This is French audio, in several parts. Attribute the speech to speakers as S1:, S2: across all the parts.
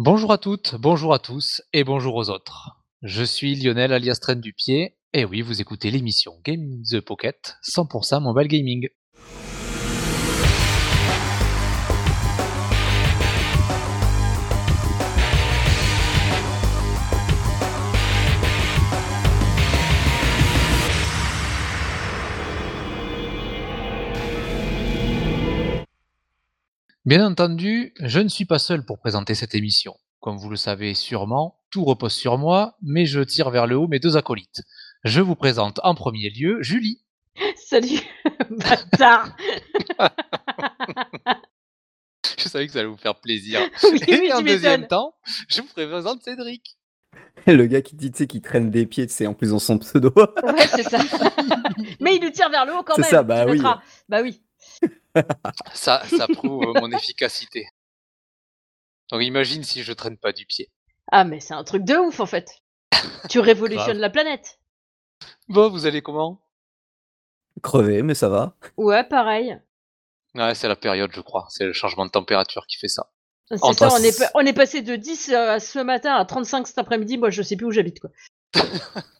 S1: Bonjour à toutes, bonjour à tous et bonjour aux autres. Je suis Lionel alias Train du Pied et oui, vous écoutez l'émission Game the Pocket 100% mobile gaming. Bien entendu, je ne suis pas seul pour présenter cette émission. Comme vous le savez sûrement, tout repose sur moi, mais je tire vers le haut mes deux acolytes. Je vous présente en premier lieu Julie.
S2: Salut, bâtard
S1: Je savais que ça allait vous faire plaisir.
S2: Oui,
S1: Et
S2: oui,
S1: en deuxième temps, je vous présente Cédric.
S3: Le gars qui dit, tu sais, qui traîne des pieds, c'est en plus dans son pseudo.
S2: Ouais, c'est ça. Mais il nous tire vers le haut quand
S3: C'est
S2: même.
S3: ça, bah
S2: tu
S3: oui.
S2: Bah oui.
S1: Ça, ça prouve mon efficacité. Donc imagine si je traîne pas du pied.
S2: Ah, mais c'est un truc de ouf en fait. Tu révolutionnes la planète.
S1: Bon, vous allez comment?
S3: Crevé, mais ça va.
S2: Ouais, pareil.
S1: Ouais, c'est la période, je crois. C'est le changement de température qui fait ça.
S2: C'est
S1: Entre-
S2: ça, on est, pa- on est passé de 10 euh, ce matin à 35 cet après-midi. Moi, je sais plus où j'habite quoi.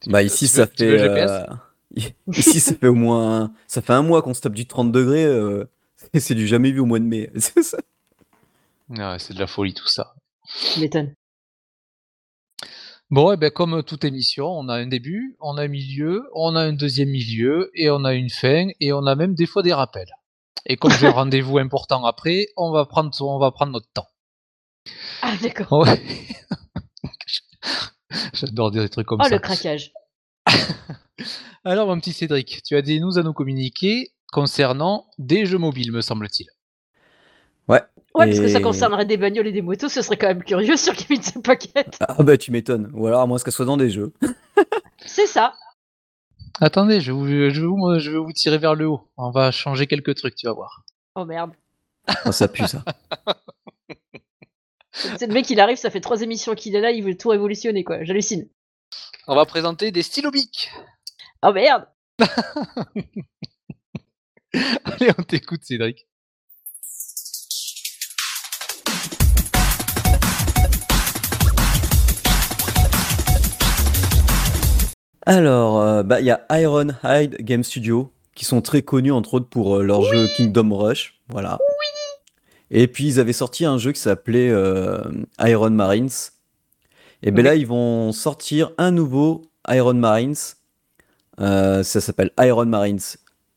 S3: Bah ici, ça
S1: veux- tu veux
S3: fait. euh, Ici, ça fait au moins. Ça fait un mois qu'on se tape du 30 degrés. euh, C'est du jamais vu au mois de mai. C'est ça.
S1: Ouais, c'est de la folie tout ça.
S2: Tu m'étonnes.
S1: Bon, et ben comme toute émission, on a un début, on a un milieu, on a un deuxième milieu, et on a une fin, et on a même des fois des rappels. Et comme j'ai un rendez-vous important après, on va prendre, on va prendre notre temps.
S2: Ah, d'accord.
S1: Ouais. J'adore dire des trucs comme
S2: Oh,
S1: ça.
S2: le craquage.
S1: Alors, mon petit Cédric, tu as des news à nous communiquer concernant des jeux mobiles, me semble-t-il.
S3: Ouais.
S2: Ouais, parce que ça concernerait des bagnoles et des motos, ce serait quand même curieux sur Game the Pocket.
S3: Ah bah tu m'étonnes. Ou alors à moins qu'elle soit dans des jeux.
S2: C'est ça.
S1: Attendez, je vais, vous, je, vais vous, je vais vous tirer vers le haut. On va changer quelques trucs, tu vas voir.
S2: Oh merde.
S3: Ah, ça pue ça.
S2: C'est le mec, il arrive, ça fait trois émissions qu'il est là, il veut tout révolutionner quoi. J'hallucine.
S1: On va présenter des stylobiques.
S2: Oh merde.
S1: Allez, on t'écoute, Cédric.
S3: Alors, euh, bah il y a Ironhide Game Studio qui sont très connus entre autres pour euh, leur jeu Kingdom Rush. Voilà. Et puis ils avaient sorti un jeu qui s'appelait euh, Iron Marines. Et ben
S2: Oui.
S3: là ils vont sortir un nouveau Iron Marines. Euh, ça s'appelle Iron Marines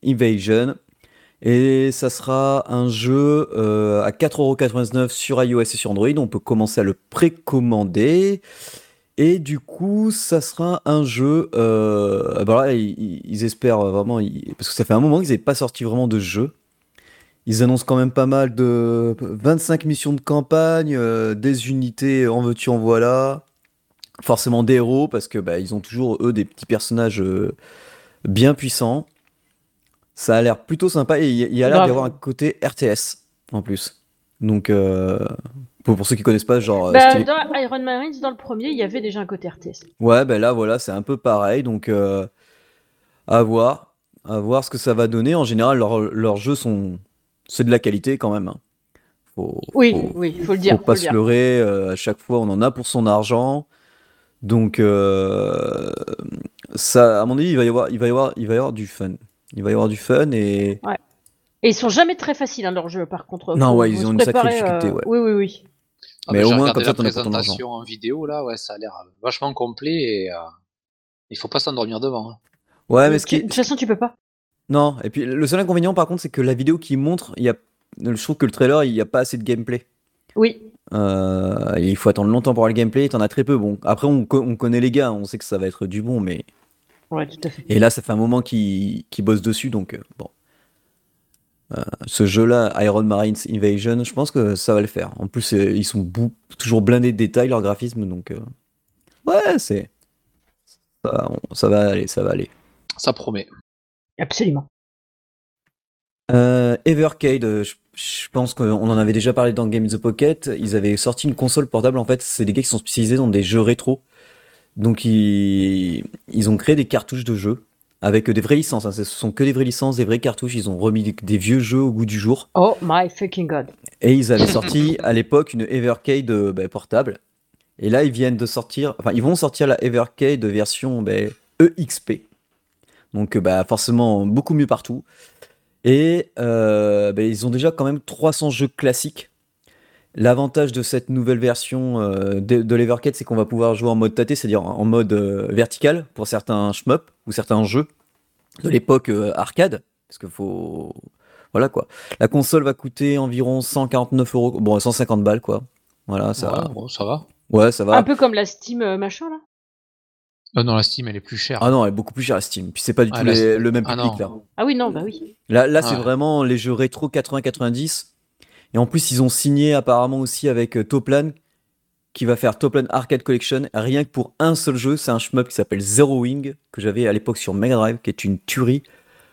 S3: Invasion. Et ça sera un jeu euh, à 4,99€ sur iOS et sur Android. On peut commencer à le précommander. Et du coup, ça sera un jeu. Euh, bah là, ils, espèrent vraiment. parce que ça fait un moment qu'ils n'avaient pas sorti vraiment de jeu. Ils annoncent quand même pas mal de 25 missions de campagne, euh, des unités en veux-tu en voilà. Forcément des héros, parce que bah, ils ont toujours, eux, des petits personnages euh, bien puissants. Ça a l'air plutôt sympa et il y a- l'air d'y avoir un côté RTS en plus. Donc, euh, pour, pour ceux qui connaissent pas, genre. euh,
S2: Bah,
S3: style-
S2: dans Iron Marines, dans le premier, il y avait déjà un côté RTS.
S3: Ouais, ben là, voilà, c'est un peu pareil. Donc, euh, à voir. À voir ce que ça va donner. En général, leurs leurs jeux sont. C'est de la qualité quand même. hein. Faut,
S2: Oui,
S3: faut,
S2: oui, il faut le dire.
S3: faut
S2: faut
S3: pas
S2: le
S3: se leurrer. à chaque fois, on en a pour son argent. Donc, euh, ça, à mon avis, il va y avoir, il va y avoir, il va y avoir du fun. Il va y avoir du fun et.
S2: Et ils sont jamais très faciles, hein, leurs jeux, par contre.
S3: Non, ouais, ils ont une sacrée difficulté,
S2: euh,
S3: ouais.
S2: Oui, oui, oui.
S1: Ah,
S3: Mais
S1: bah,
S3: au moins, comme ça,
S1: la
S3: t'en as pour ton argent.
S1: présentation en vidéo, là, ouais, ça a l'air euh, vachement complet et euh, il faut pas s'endormir devant. hein.
S3: Ouais, mais
S2: Mais
S3: ce qui
S2: De toute façon, tu peux pas.
S3: Non, et puis le seul inconvénient par contre, c'est que la vidéo qui montre, il y a, je trouve que le trailer, il n'y a pas assez de gameplay.
S2: Oui.
S3: Euh, il faut attendre longtemps pour avoir le gameplay, t'en as très peu. Bon, après, on, co- on connaît les gars, on sait que ça va être du bon, mais.
S2: Ouais, tout à fait.
S3: Et là, ça fait un moment qu'ils qu'ils bossent dessus, donc euh, bon. Euh, ce jeu-là, Iron Marines Invasion, je pense que ça va le faire. En plus, ils sont toujours blindés de détails, leur graphisme, donc. euh, Ouais, c'est. Ça, ça va aller, ça va aller.
S1: Ça promet.
S2: Absolument.
S3: Euh, Evercade, je, je pense qu'on en avait déjà parlé dans Game in the Pocket. Ils avaient sorti une console portable. En fait, c'est des gars qui sont spécialisés dans des jeux rétro. Donc, ils, ils ont créé des cartouches de jeux. avec des vraies licences. hein. Ce sont que des vraies licences, des vraies cartouches. Ils ont remis des, vieux jeux au goût du jour.
S2: Oh my fucking god.
S3: Et ils avaient sorti à l'époque une Evercade euh, bah, portable. Et là, ils viennent de sortir, enfin, ils vont sortir la Evercade version bah, EXP. Donc, euh, bah, forcément, beaucoup mieux partout. Et euh, bah, ils ont déjà quand même 300 jeux classiques. L'avantage de cette nouvelle version euh, de, de l'Evercade, c'est qu'on va pouvoir jouer en mode tâté, c'est-à-dire en mode euh, vertical pour certains shmup ou certains jeux de l'époque euh, arcade. Parce que faut. Voilà quoi. La console va coûter environ 149 euros, bon 150 balles quoi. Voilà, ça.
S1: Ouais, bon, ça va.
S3: Ouais, ça va.
S2: Un peu comme la Steam machin là.
S1: Euh, non, la Steam, elle est plus chère.
S3: Ah non, elle est beaucoup plus chère à Steam. Puis c'est pas du
S1: Ah,
S3: tout les- le même
S1: Ah
S3: public
S1: non.
S3: là.
S2: Ah oui, non, bah oui.
S3: Là, là c'est
S1: Ouais.
S3: vraiment les jeux rétro 80-90. Et en plus, ils ont signé apparemment aussi avec euh, Toplan, qui va faire Toplan Arcade Collection, rien que pour un seul jeu. C'est un shmup qui s'appelle Zero Wing, que j'avais à l'époque sur Mega Drive, qui est une tuerie.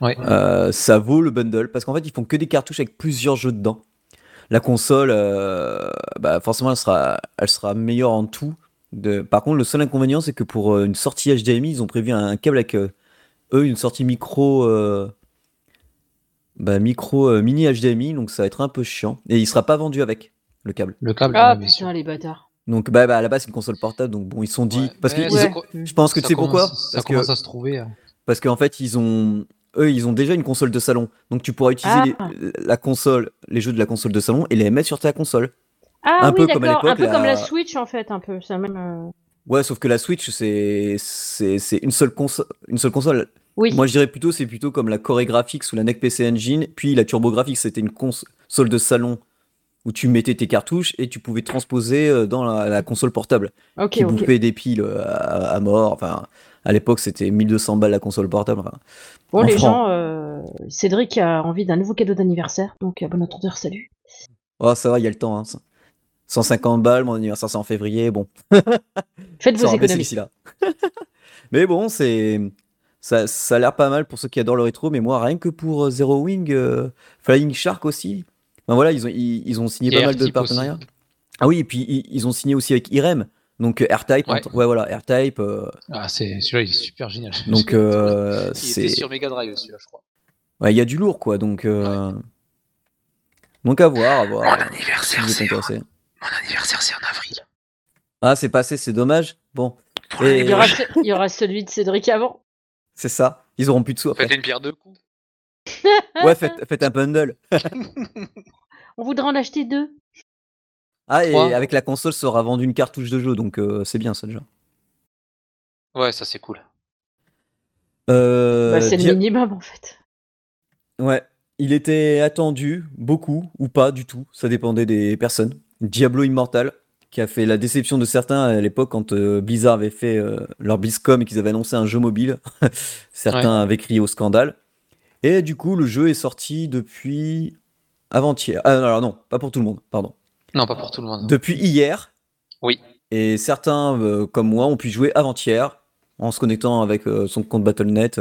S1: Ouais.
S3: Euh, ça vaut le bundle, parce qu'en fait, ils font que des cartouches avec plusieurs jeux dedans. La console, euh, bah, forcément, elle sera, elle sera meilleure en tout. De... Par contre, le seul inconvénient, c'est que pour euh, une sortie HDMI, ils ont prévu un câble avec euh, eux, une sortie micro, euh, bah, micro euh, mini HDMI, donc ça va être un peu chiant. Et il sera pas vendu avec le câble.
S1: Le câble,
S2: Ah putain, les bâtards.
S3: Donc bah, bah, à la base, c'est une console portable, donc bon, ils sont dit.
S1: Ouais.
S3: Parce que
S2: Ouais.
S3: je pense que tu sais pourquoi?
S1: Ça
S3: Parce que
S1: commence à se trouver. hein.
S3: parce qu'en fait, ils ont eux, ils ont déjà une console de salon, donc tu pourras utiliser
S2: Ah.
S3: les- la console, les jeux de la console de salon et les mettre sur ta console.
S2: Ah
S3: Un
S2: oui,
S3: peu comme à
S2: d'accord. Un peu comme
S3: la-
S2: Switch en fait, un peu. La même. euh,
S3: Ouais, sauf que la Switch, c'est une seule console, une seule console.
S2: Oui.
S3: Moi, je dirais plutôt, c'est plutôt comme la Core Graphics ou la NEC PC Engine, puis la TurboGrafx, c'était une console de salon où tu mettais tes cartouches et tu pouvais transposer euh, dans la, la console portable
S2: Ok,
S3: qui bouffait des piles euh, à, à mort. Enfin, à l'époque, c'était 1200 balles la console portable. Enfin,
S2: Bon, les gens, euh, Cédric a envie d'un nouveau cadeau d'anniversaire, donc à bon entendeur, salut.
S3: oh, ça va, il y a le temps. hein. 150 balles, mon anniversaire c'est en février. Bon,
S2: Faites
S3: ça
S2: vos économies.
S3: là. mais bon, c'est ça, ça a l'air pas mal pour ceux qui adorent le rétro. Mais moi, rien que pour euh, Zero Wing, euh, Flying Shark aussi. Ben voilà, ils ont, ils, ils ont signé
S1: Et
S3: pas mal de partenariats.
S1: aussi.
S3: Ah oui, et puis ils, ils ont signé aussi avec Irem. Donc euh, R-Type,
S1: Ouais.
S3: voilà, R-Type. euh,
S1: Ah, c'est celui-là, il est super génial.
S3: donc euh,
S1: il
S3: c'est,
S1: sur Mega Drive, celui-là, je crois.
S3: ouais, il y a du lourd quoi. Donc euh, donc à voir, à voir.
S1: Mon
S3: euh, si
S1: anniversaire, c'est. Mon anniversaire, c'est en avril.
S3: Ah, c'est passé, c'est dommage. Bon, Et-
S2: Il y, aura ce- il y aura celui de Cédric avant.
S3: c'est ça. Ils auront plus de sous après.
S1: Faites une pierre deux coups.
S3: Ouais, faites, faites un bundle.
S2: On voudra en acheter deux.
S3: Ah, et
S1: Trois.
S3: avec la console, ça aura vendu une cartouche de jeu, donc euh, c'est bien ça déjà.
S1: Ouais, ça c'est cool.
S3: Euh,
S2: Bah, c'est le minimum en fait.
S3: Ouais, il était attendu, beaucoup, ou pas du tout, ça dépendait des personnes. Diablo Immortal, qui a fait la déception de certains à l'époque quand euh, Blizzard avait fait euh, leur BlizzCon et qu'ils avaient annoncé un jeu mobile. certains avaient crié au scandale. Et du coup, le jeu est sorti depuis avant-hier. Ah non, alors non, pas pour tout le monde, pardon.
S1: Non, pas pour tout le monde.
S3: Depuis hier.
S1: Oui.
S3: Et certains, euh, comme moi, ont pu jouer avant-hier en se connectant avec son compte Battle.net.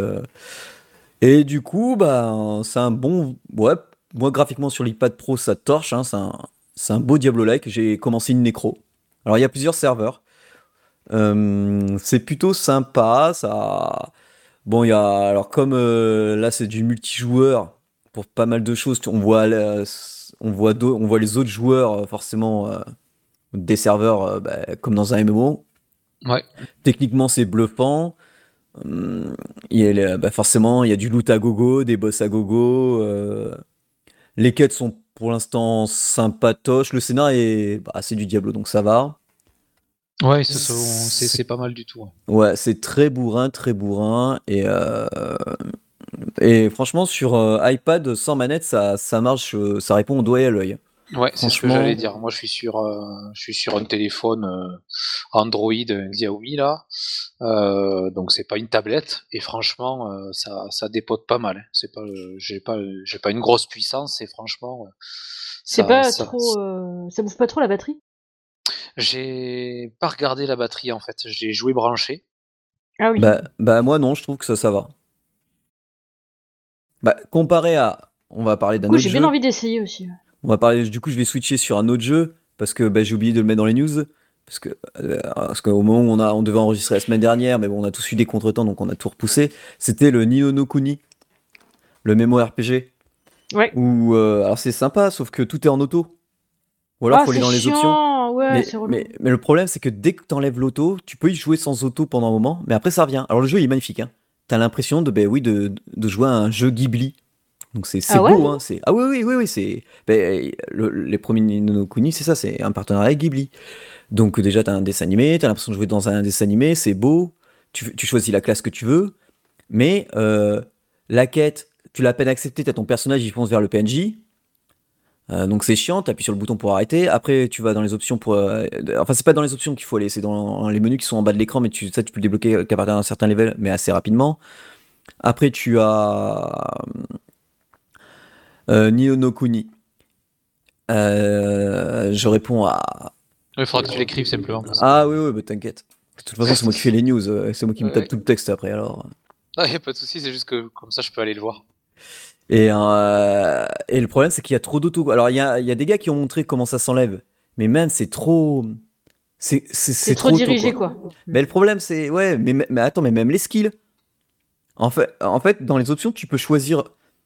S3: Et du coup, bah, c'est un bon. Ouais, moi, graphiquement sur l'iPad Pro, ça torche. hein, c'est un, c'est un beau Diablo-like. J'ai commencé une nécro. Alors, il y a plusieurs serveurs. Euh, c'est plutôt sympa. Ça. Bon, il y a. Alors, comme euh, là, c'est du multijoueur pour pas mal de choses. On voit, la- on voit, d'au- on voit les autres joueurs, euh, forcément, euh, des serveurs euh, bah, comme dans un MMO.
S1: Ouais.
S3: Techniquement, c'est bluffant. Hum, il y a les- bah, forcément, il y a du loot à gogo, des boss à gogo. euh, les quêtes sont pour l'instant sympatoches. Le scénario est, bah, c'est du Diablo, donc ça va.
S1: Ouais, c'est- pas mal du tout.
S3: Ouais, c'est très bourrin, très bourrin. Et, euh, et franchement, sur euh, iPad sans manette, ça, ça marche, euh, ça répond au doigt et à l'œil.
S1: Ouais, c'est ce que j'allais dire. Moi, je suis sur, euh, je suis sur un téléphone euh, Android un Xiaomi là, euh, donc c'est pas une tablette. Et franchement, euh, ça, ça dépote pas mal. hein. C'est pas, euh, j'ai pas, j'ai pas une grosse puissance. Et franchement, euh,
S2: C'est
S1: ça-
S2: pas
S1: ça-
S2: trop. euh, Ça bouffe pas trop la batterie?
S1: J'ai pas regardé la batterie en fait. J'ai joué branché.
S2: Ah oui.
S3: Bah, bah moi non, je trouve que ça, ça va. Bah, comparé à, on va parler d'un autre
S2: j'ai
S3: jeu.
S2: bien envie d'essayer aussi.
S3: On va parler, du coup, je vais switcher sur un autre jeu parce que bah, j'ai oublié de le mettre dans les news. parce que euh, parce qu'au moment où on a on devait enregistrer la semaine dernière, mais bon, on a tous eu des contretemps, donc on a tout repoussé. C'était le Nino no Kuni, le mémo RPG.
S2: Ouais.
S3: Où euh, alors c'est sympa, sauf que tout est en auto. Ou alors
S2: Ah,
S3: faut aller dans les options.
S2: Ouais,
S3: mais le problème, c'est que dès que tu enlèves l'auto, tu peux y jouer sans auto pendant un moment, mais après ça revient. Alors le jeu il est magnifique, hein. T'as l'impression de, ben oui, de, de jouer à un jeu Ghibli. Donc c'est
S2: Ah ouais
S3: beau, hein. c'est- Ah oui, oui, oui, oui, c'est. ben, le- les premiers Nino Kuni, c'est ça, c'est un partenariat avec Ghibli. Donc déjà, t'as un dessin animé, t'as l'impression de jouer dans un dessin animé, c'est beau, tu, tu choisis la classe que tu veux, mais euh, la quête, tu l'as à peine acceptée, t'as ton personnage, il fonce vers le PNJ. Euh, donc c'est chiant, t'appuies sur le bouton pour arrêter. Après, tu vas dans les options pour. euh, enfin, c'est pas dans les options qu'il faut aller, c'est dans les menus qui sont en bas de l'écran, mais tu, ça, tu peux le débloquer qu'à partir d'un certain level, mais assez rapidement. Après, tu as. Euh, Nio no Kuni. Euh, je réponds à.
S1: Il faudra que tu l'écrives simplement.
S3: Ah oui, oui, bah t'inquiète. De toute façon, c'est moi qui fais les news, euh, c'est moi qui me tape
S1: Ouais.
S3: tout le texte après alors.
S1: Ah, y a pas de souci, c'est juste que comme ça je peux aller le voir.
S3: Et, euh, et le problème, c'est qu'il y a trop d'auto. Alors, il y a, il y a des gars qui ont montré comment ça s'enlève, mais même, c'est trop. C'est c'est-
S2: C'est trop,
S3: auto,
S2: dirigé, quoi.
S3: Mais le problème, c'est. Ouais, mais, mais attends, mais même les skills. En fait, en fait, dans les options, tu peux choisir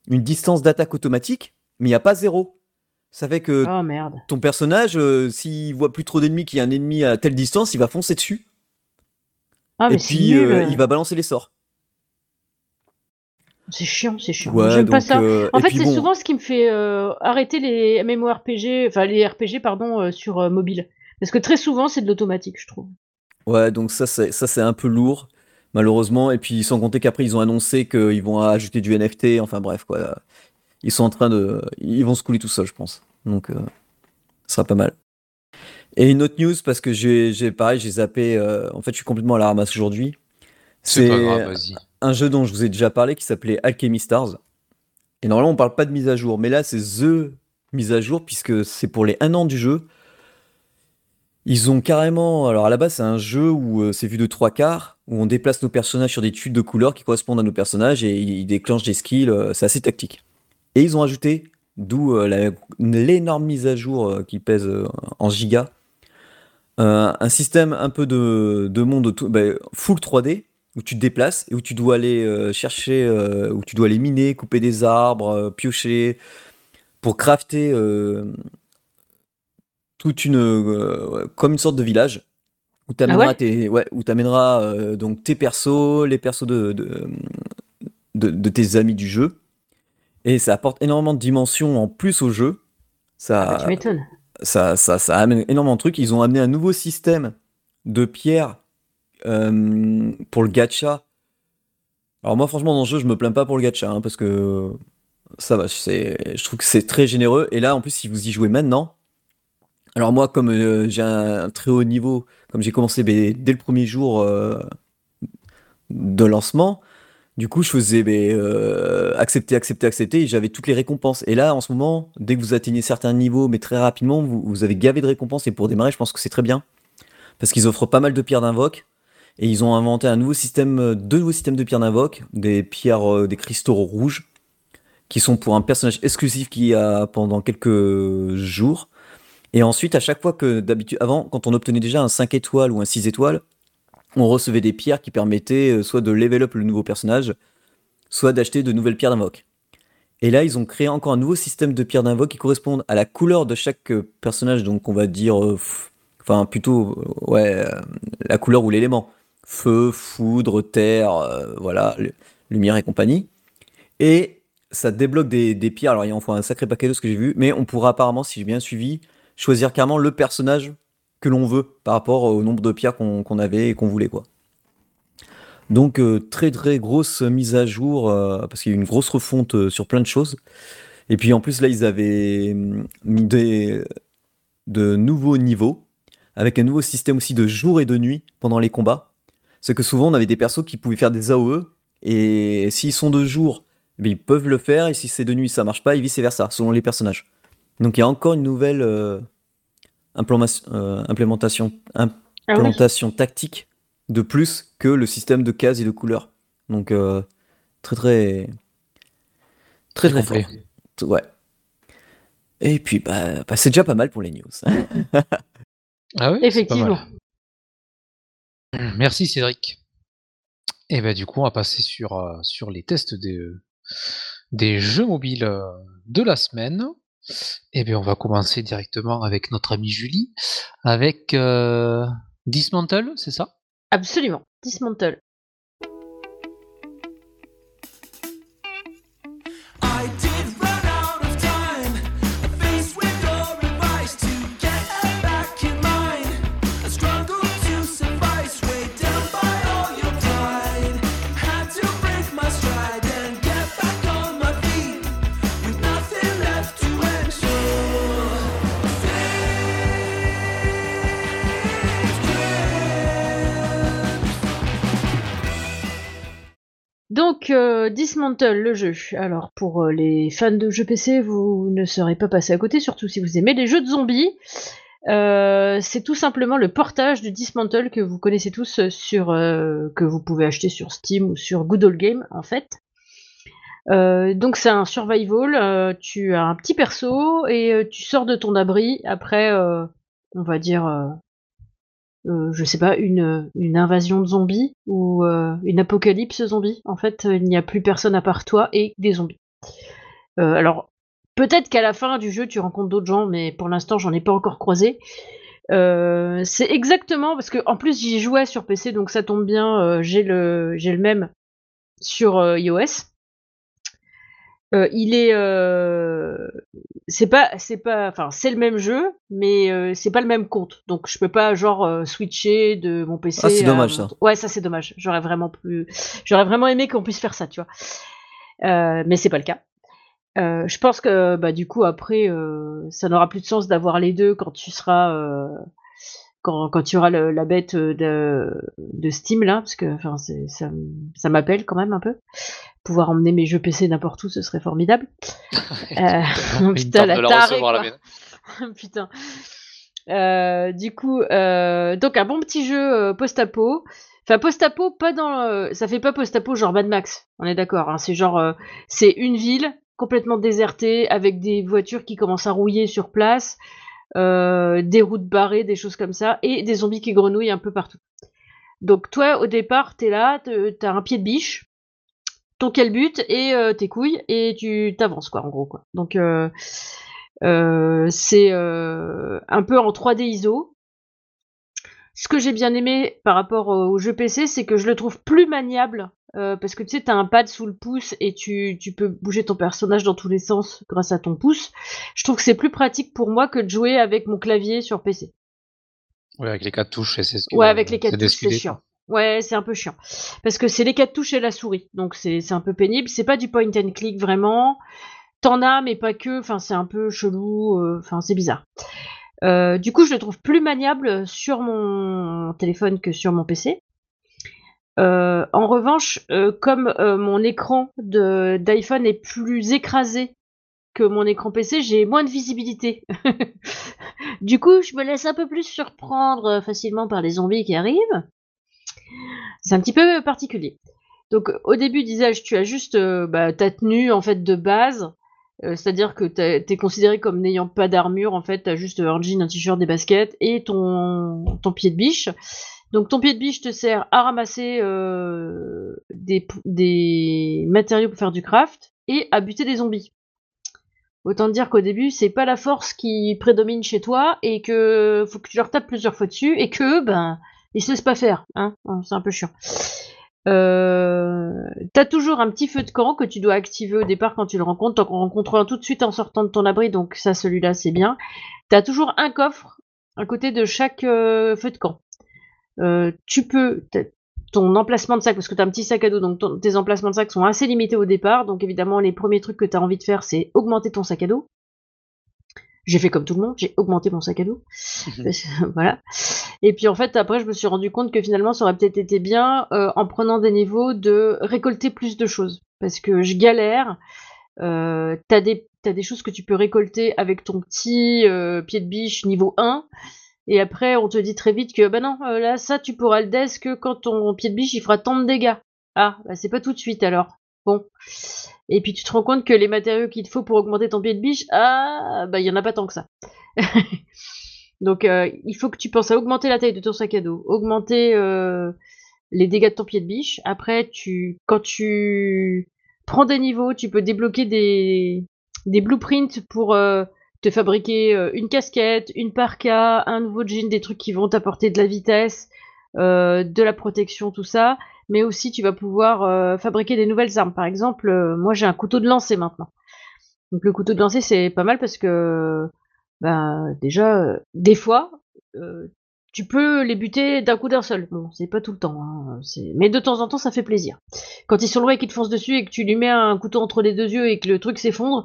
S3: une distance d'attaque automatique, mais il n'y a pas zéro. Ça fait que
S2: Oh merde.
S3: ton personnage, euh, s'il voit plus trop d'ennemis, qu'il y a un ennemi à telle distance, il va foncer dessus.
S2: Ah,
S3: et
S2: mais c'est
S3: puis, euh, il va balancer les sorts.
S2: C'est chiant, c'est chiant.
S3: Ouais,
S2: J'aime pas ça.
S3: euh,
S2: En
S3: et
S2: fait, c'est
S3: bon,
S2: souvent ce qui me fait euh, arrêter les MMORPG, enfin les RPG, pardon, sur mobile. Parce que très souvent, c'est de l'automatique, je trouve.
S3: Ouais, donc ça, c'est, ça, c'est un peu lourd, malheureusement. Et puis, sans compter qu'après, ils ont annoncé qu'ils vont ajouter du NFT. Enfin, bref, quoi. Ils sont en train de. Ils vont se couler tout seuls, je pense. Donc, euh, ça sera pas mal. Et une autre news, parce que j'ai, pareil, j'ai zappé. euh, en fait, je suis complètement à la ramasse aujourd'hui.
S1: C'est
S3: un jeu dont je vous ai déjà parlé qui s'appelait Alchemy Stars. Et normalement, on parle pas de mise à jour, mais là, c'est The mise à jour, puisque c'est pour les 1 an du jeu. Ils ont carrément. Alors, à la base, c'est un jeu où euh, c'est vu de trois quarts, où on déplace nos personnages sur des tubes de couleurs qui correspondent à nos personnages et ils déclenchent des skills. euh, c'est assez tactique. Et ils ont ajouté, d'où euh, l'énorme mise à jour qui pèse en giga, un système un peu de, de monde bah, full 3D où tu te déplaces et où tu dois aller chercher, où tu dois aller miner, couper des arbres, piocher, pour crafter toute une, euh, comme une sorte de village où tu
S2: Ah ouais
S3: tes, ouais, où t'amèneras, euh, donc tes persos, les persos de, de, de, de tes amis du jeu. Et ça apporte énormément de dimensions en plus au jeu. Ça,
S2: Ah, bah, tu
S3: ça, ça, ça amène énormément de trucs. Ils ont amené un nouveau système de pierres euh, pour le gacha. Alors moi, franchement, dans le jeu, je me plains pas pour le gacha, hein, parce que ça va, c'est, je trouve que c'est très généreux. Et là, en plus, si vous y jouez maintenant, alors moi, comme euh, j'ai un très haut niveau, comme j'ai commencé ben, dès le premier jour euh, de lancement, du coup, je faisais ben, euh, accepter, accepter, accepter, et j'avais toutes les récompenses. Et là, en ce moment, dès que vous atteignez certains niveaux, mais très rapidement, vous, vous avez gavé de récompenses. Et pour démarrer, je pense que c'est très bien. Parce qu'ils offrent pas mal de pierres d'invoque. Et ils ont inventé un nouveau système, deux nouveaux systèmes de pierres d'invoque, des pierres, des cristaux rouges, qui sont pour un personnage exclusif qui a pendant quelques jours. Et ensuite, à chaque fois que d'habitude, avant, quand on obtenait déjà un 5 étoiles ou un 6 étoiles, on recevait des pierres qui permettaient euh, soit de level up le nouveau personnage, soit d'acheter de nouvelles pierres d'invoque. Et là, ils ont créé encore un nouveau système de pierres d'invoque qui correspondent à la couleur de chaque euh, personnage, donc on va dire, euh, enfin plutôt, ouais, la couleur ou l'élément. Feu, foudre, terre, voilà, lu- lumière et compagnie. Et ça débloque des, pierres, alors il en faut un sacré paquet de ce que j'ai vu, mais on pourra apparemment, si j'ai bien suivi, choisir carrément le personnage que l'on veut par rapport au nombre de pierres qu'on avait et qu'on voulait, quoi. Donc euh, très très grosse mise à jour euh, parce qu'il y a eu une grosse refonte euh, sur plein de choses. Et puis en plus là ils avaient hum, mis des, de nouveaux niveaux avec un nouveau système aussi de jour et de nuit pendant les combats. C'est que souvent on avait des persos qui pouvaient faire des AOE et s'ils sont de jour, eh ils peuvent le faire et si c'est de nuit ça marche pas et vice versa selon les personnages. Donc il y a encore une nouvelle euh, implémentation, euh, implémentation,
S2: Ah oui.
S3: tactique de plus que le système de cases et de couleurs. Donc euh, très très très très fort. Ouais. Et puis bah, bah, c'est déjà pas mal pour les news.
S1: Ah oui,
S2: Effectivement.
S1: mal. Merci Cédric. Et ben du coup, on va passer sur, euh, sur les tests des, des jeux mobiles euh, de la semaine. Et bien, on va commencer directement avec notre amie Julie, avec euh, Dismantle, c'est ça?
S2: Absolument. Dismantle. Donc, euh, Dismantle, le jeu. Alors, pour euh, les fans de jeux PC, vous ne serez pas passé à côté, surtout si vous aimez les jeux de zombies. Euh, c'est tout simplement le portage de Dismantle que vous connaissez tous sur que vous pouvez acheter sur Steam ou sur Good Old Game en fait. Donc c'est un survival. tu as un petit perso et tu sors de ton abri après, on va dire, euh, je sais pas, une, une invasion de zombies ou euh, une apocalypse zombie. En fait, euh, il n'y a plus personne à part toi et des zombies. Euh, alors, peut-être qu'à la fin du jeu, tu rencontres d'autres gens, mais pour l'instant, j'en ai pas encore croisé. C'est exactement parce que en plus j'y jouais sur PC, donc ça tombe bien. j'ai le j'ai le même sur iOS. Euh, il est euh, c'est pas c'est pas enfin c'est le même jeu mais euh, c'est pas le même compte. Donc je peux pas genre euh, switcher de mon PC
S3: Ah, c'est dommage,
S2: mon-
S3: ça.
S2: ouais ça c'est dommage. J'aurais vraiment plus j'aurais vraiment aimé qu'on puisse faire ça tu vois. Euh, mais c'est pas le cas. Euh, je pense que bah du coup après euh, ça n'aura plus de sens d'avoir les deux quand tu seras euh, quand, quand tu auras le- la bête de, de Steam là parce que enfin ça, m'appelle quand même un peu pouvoir emmener mes jeux PC n'importe où ce serait formidable euh, putain, la tarée,
S1: la.
S2: Putain. Euh, du coup, euh, donc un bon petit jeu euh, post-apo. Enfin, post-apo, pas dans. euh, ça fait pas post-apo genre Mad Max, on est d'accord. hein, c'est genre. euh, c'est une ville complètement désertée avec des voitures qui commencent à rouiller sur place, euh, des routes barrées, des choses comme ça, et des zombies qui grenouillent un peu partout. Donc, toi, au départ, t'es là, t'as un pied de biche, ton quel but et euh, tes couilles, et tu t'avances, quoi, en gros, quoi. Donc, euh, c'est un peu en 3D ISO. Ce que j'ai bien aimé par rapport au jeu PC, c'est que je le trouve plus maniable. Euh, parce que tu sais, t'as un pad sous le pouce et tu, tu peux bouger ton personnage dans tous les sens grâce à ton pouce. Je trouve que c'est plus pratique pour moi que de jouer avec mon clavier sur PC.
S1: Ouais, avec les quatre touches, c'est
S2: Ouais, avec les quatre touches, c'est chiant. Ouais, c'est un peu chiant. Parce que c'est les quatre touches et la souris. Donc c'est c'est un peu pénible. C'est pas du point and click vraiment. T'en as, mais pas que. Enfin, c'est un peu chelou. euh, Enfin, c'est bizarre. Euh, du coup, je le trouve plus maniable sur mon téléphone que sur mon PC. Euh, en revanche, euh, comme euh, mon écran d'iPhone est plus écrasé que mon écran PC, j'ai moins de visibilité. du coup, je me laisse un peu plus surprendre facilement par les zombies qui arrivent. C'est un petit peu particulier. Donc, au début, disais-je, tu as juste bah, ta tenue en fait de base, c'est-à-dire que t'es considéré comme n'ayant pas d'armure. En fait, t'as juste un jean, un t-shirt, des baskets et ton pied de biche. Donc, ton pied de biche te sert à ramasser euh, des matériaux pour faire du craft et à buter des zombies. Autant dire qu'au début, c'est pas la force qui prédomine chez toi et que faut que tu leur tapes plusieurs fois dessus et que ben ils se laissent pas faire. Hein, C'est un peu chiant. Euh, t'as toujours un petit feu de camp que tu dois activer au départ quand tu le rencontres. T'en rencontres un tout de suite en sortant de ton abri, donc ça, celui-là, c'est bien. T'as toujours un coffre à côté de chaque euh, feu de camp. Euh, tu peux ton emplacement de sac, parce que t'as un petit sac à dos, donc ton- tes emplacements de sac sont assez limités au départ. Donc évidemment, les premiers trucs que t'as envie de faire, c'est augmenter ton sac à dos. J'ai fait comme tout le monde, j'ai augmenté mon sac à dos. Que- voilà. Et puis en fait, après, je me suis rendu compte que finalement, ça aurait peut-être été bien, euh, en prenant des niveaux, de récolter plus de choses. Parce que je galère. Euh, t'as des, t'as des choses que tu peux récolter avec ton petit euh, pied de biche niveau 1. Et après, on te dit très vite que, bah non, euh, là, ça, tu pourras le desk que quand ton pied de biche, il fera tant de dégâts. Ah, bah c'est pas tout de suite alors. Bon. Et puis tu te rends compte que les matériaux qu'il te faut pour augmenter ton pied de biche, ah, bah il y en a pas tant que ça. Donc euh, il faut que tu penses à augmenter la taille de ton sac à dos, augmenter euh, les dégâts de ton pied de biche. Après, tu, quand tu prends des niveaux, tu peux débloquer des, des blueprints pour te fabriquer euh, une casquette, une parka, un nouveau jean, des trucs qui vont t'apporter de la vitesse, euh, de la protection, tout ça. Mais aussi, tu vas pouvoir euh, fabriquer des nouvelles armes. Par exemple, euh, moi j'ai un couteau de lancer maintenant. Donc le couteau de lancer, c'est pas mal parce que ben, déjà, euh, des fois, euh, tu peux les buter d'un coup d'un seul. Bon, c'est pas tout le temps, hein, mais de temps en temps, ça fait plaisir. Quand ils sont loin et qu'ils te foncent dessus et que tu lui mets un couteau entre les deux yeux et que le truc s'effondre,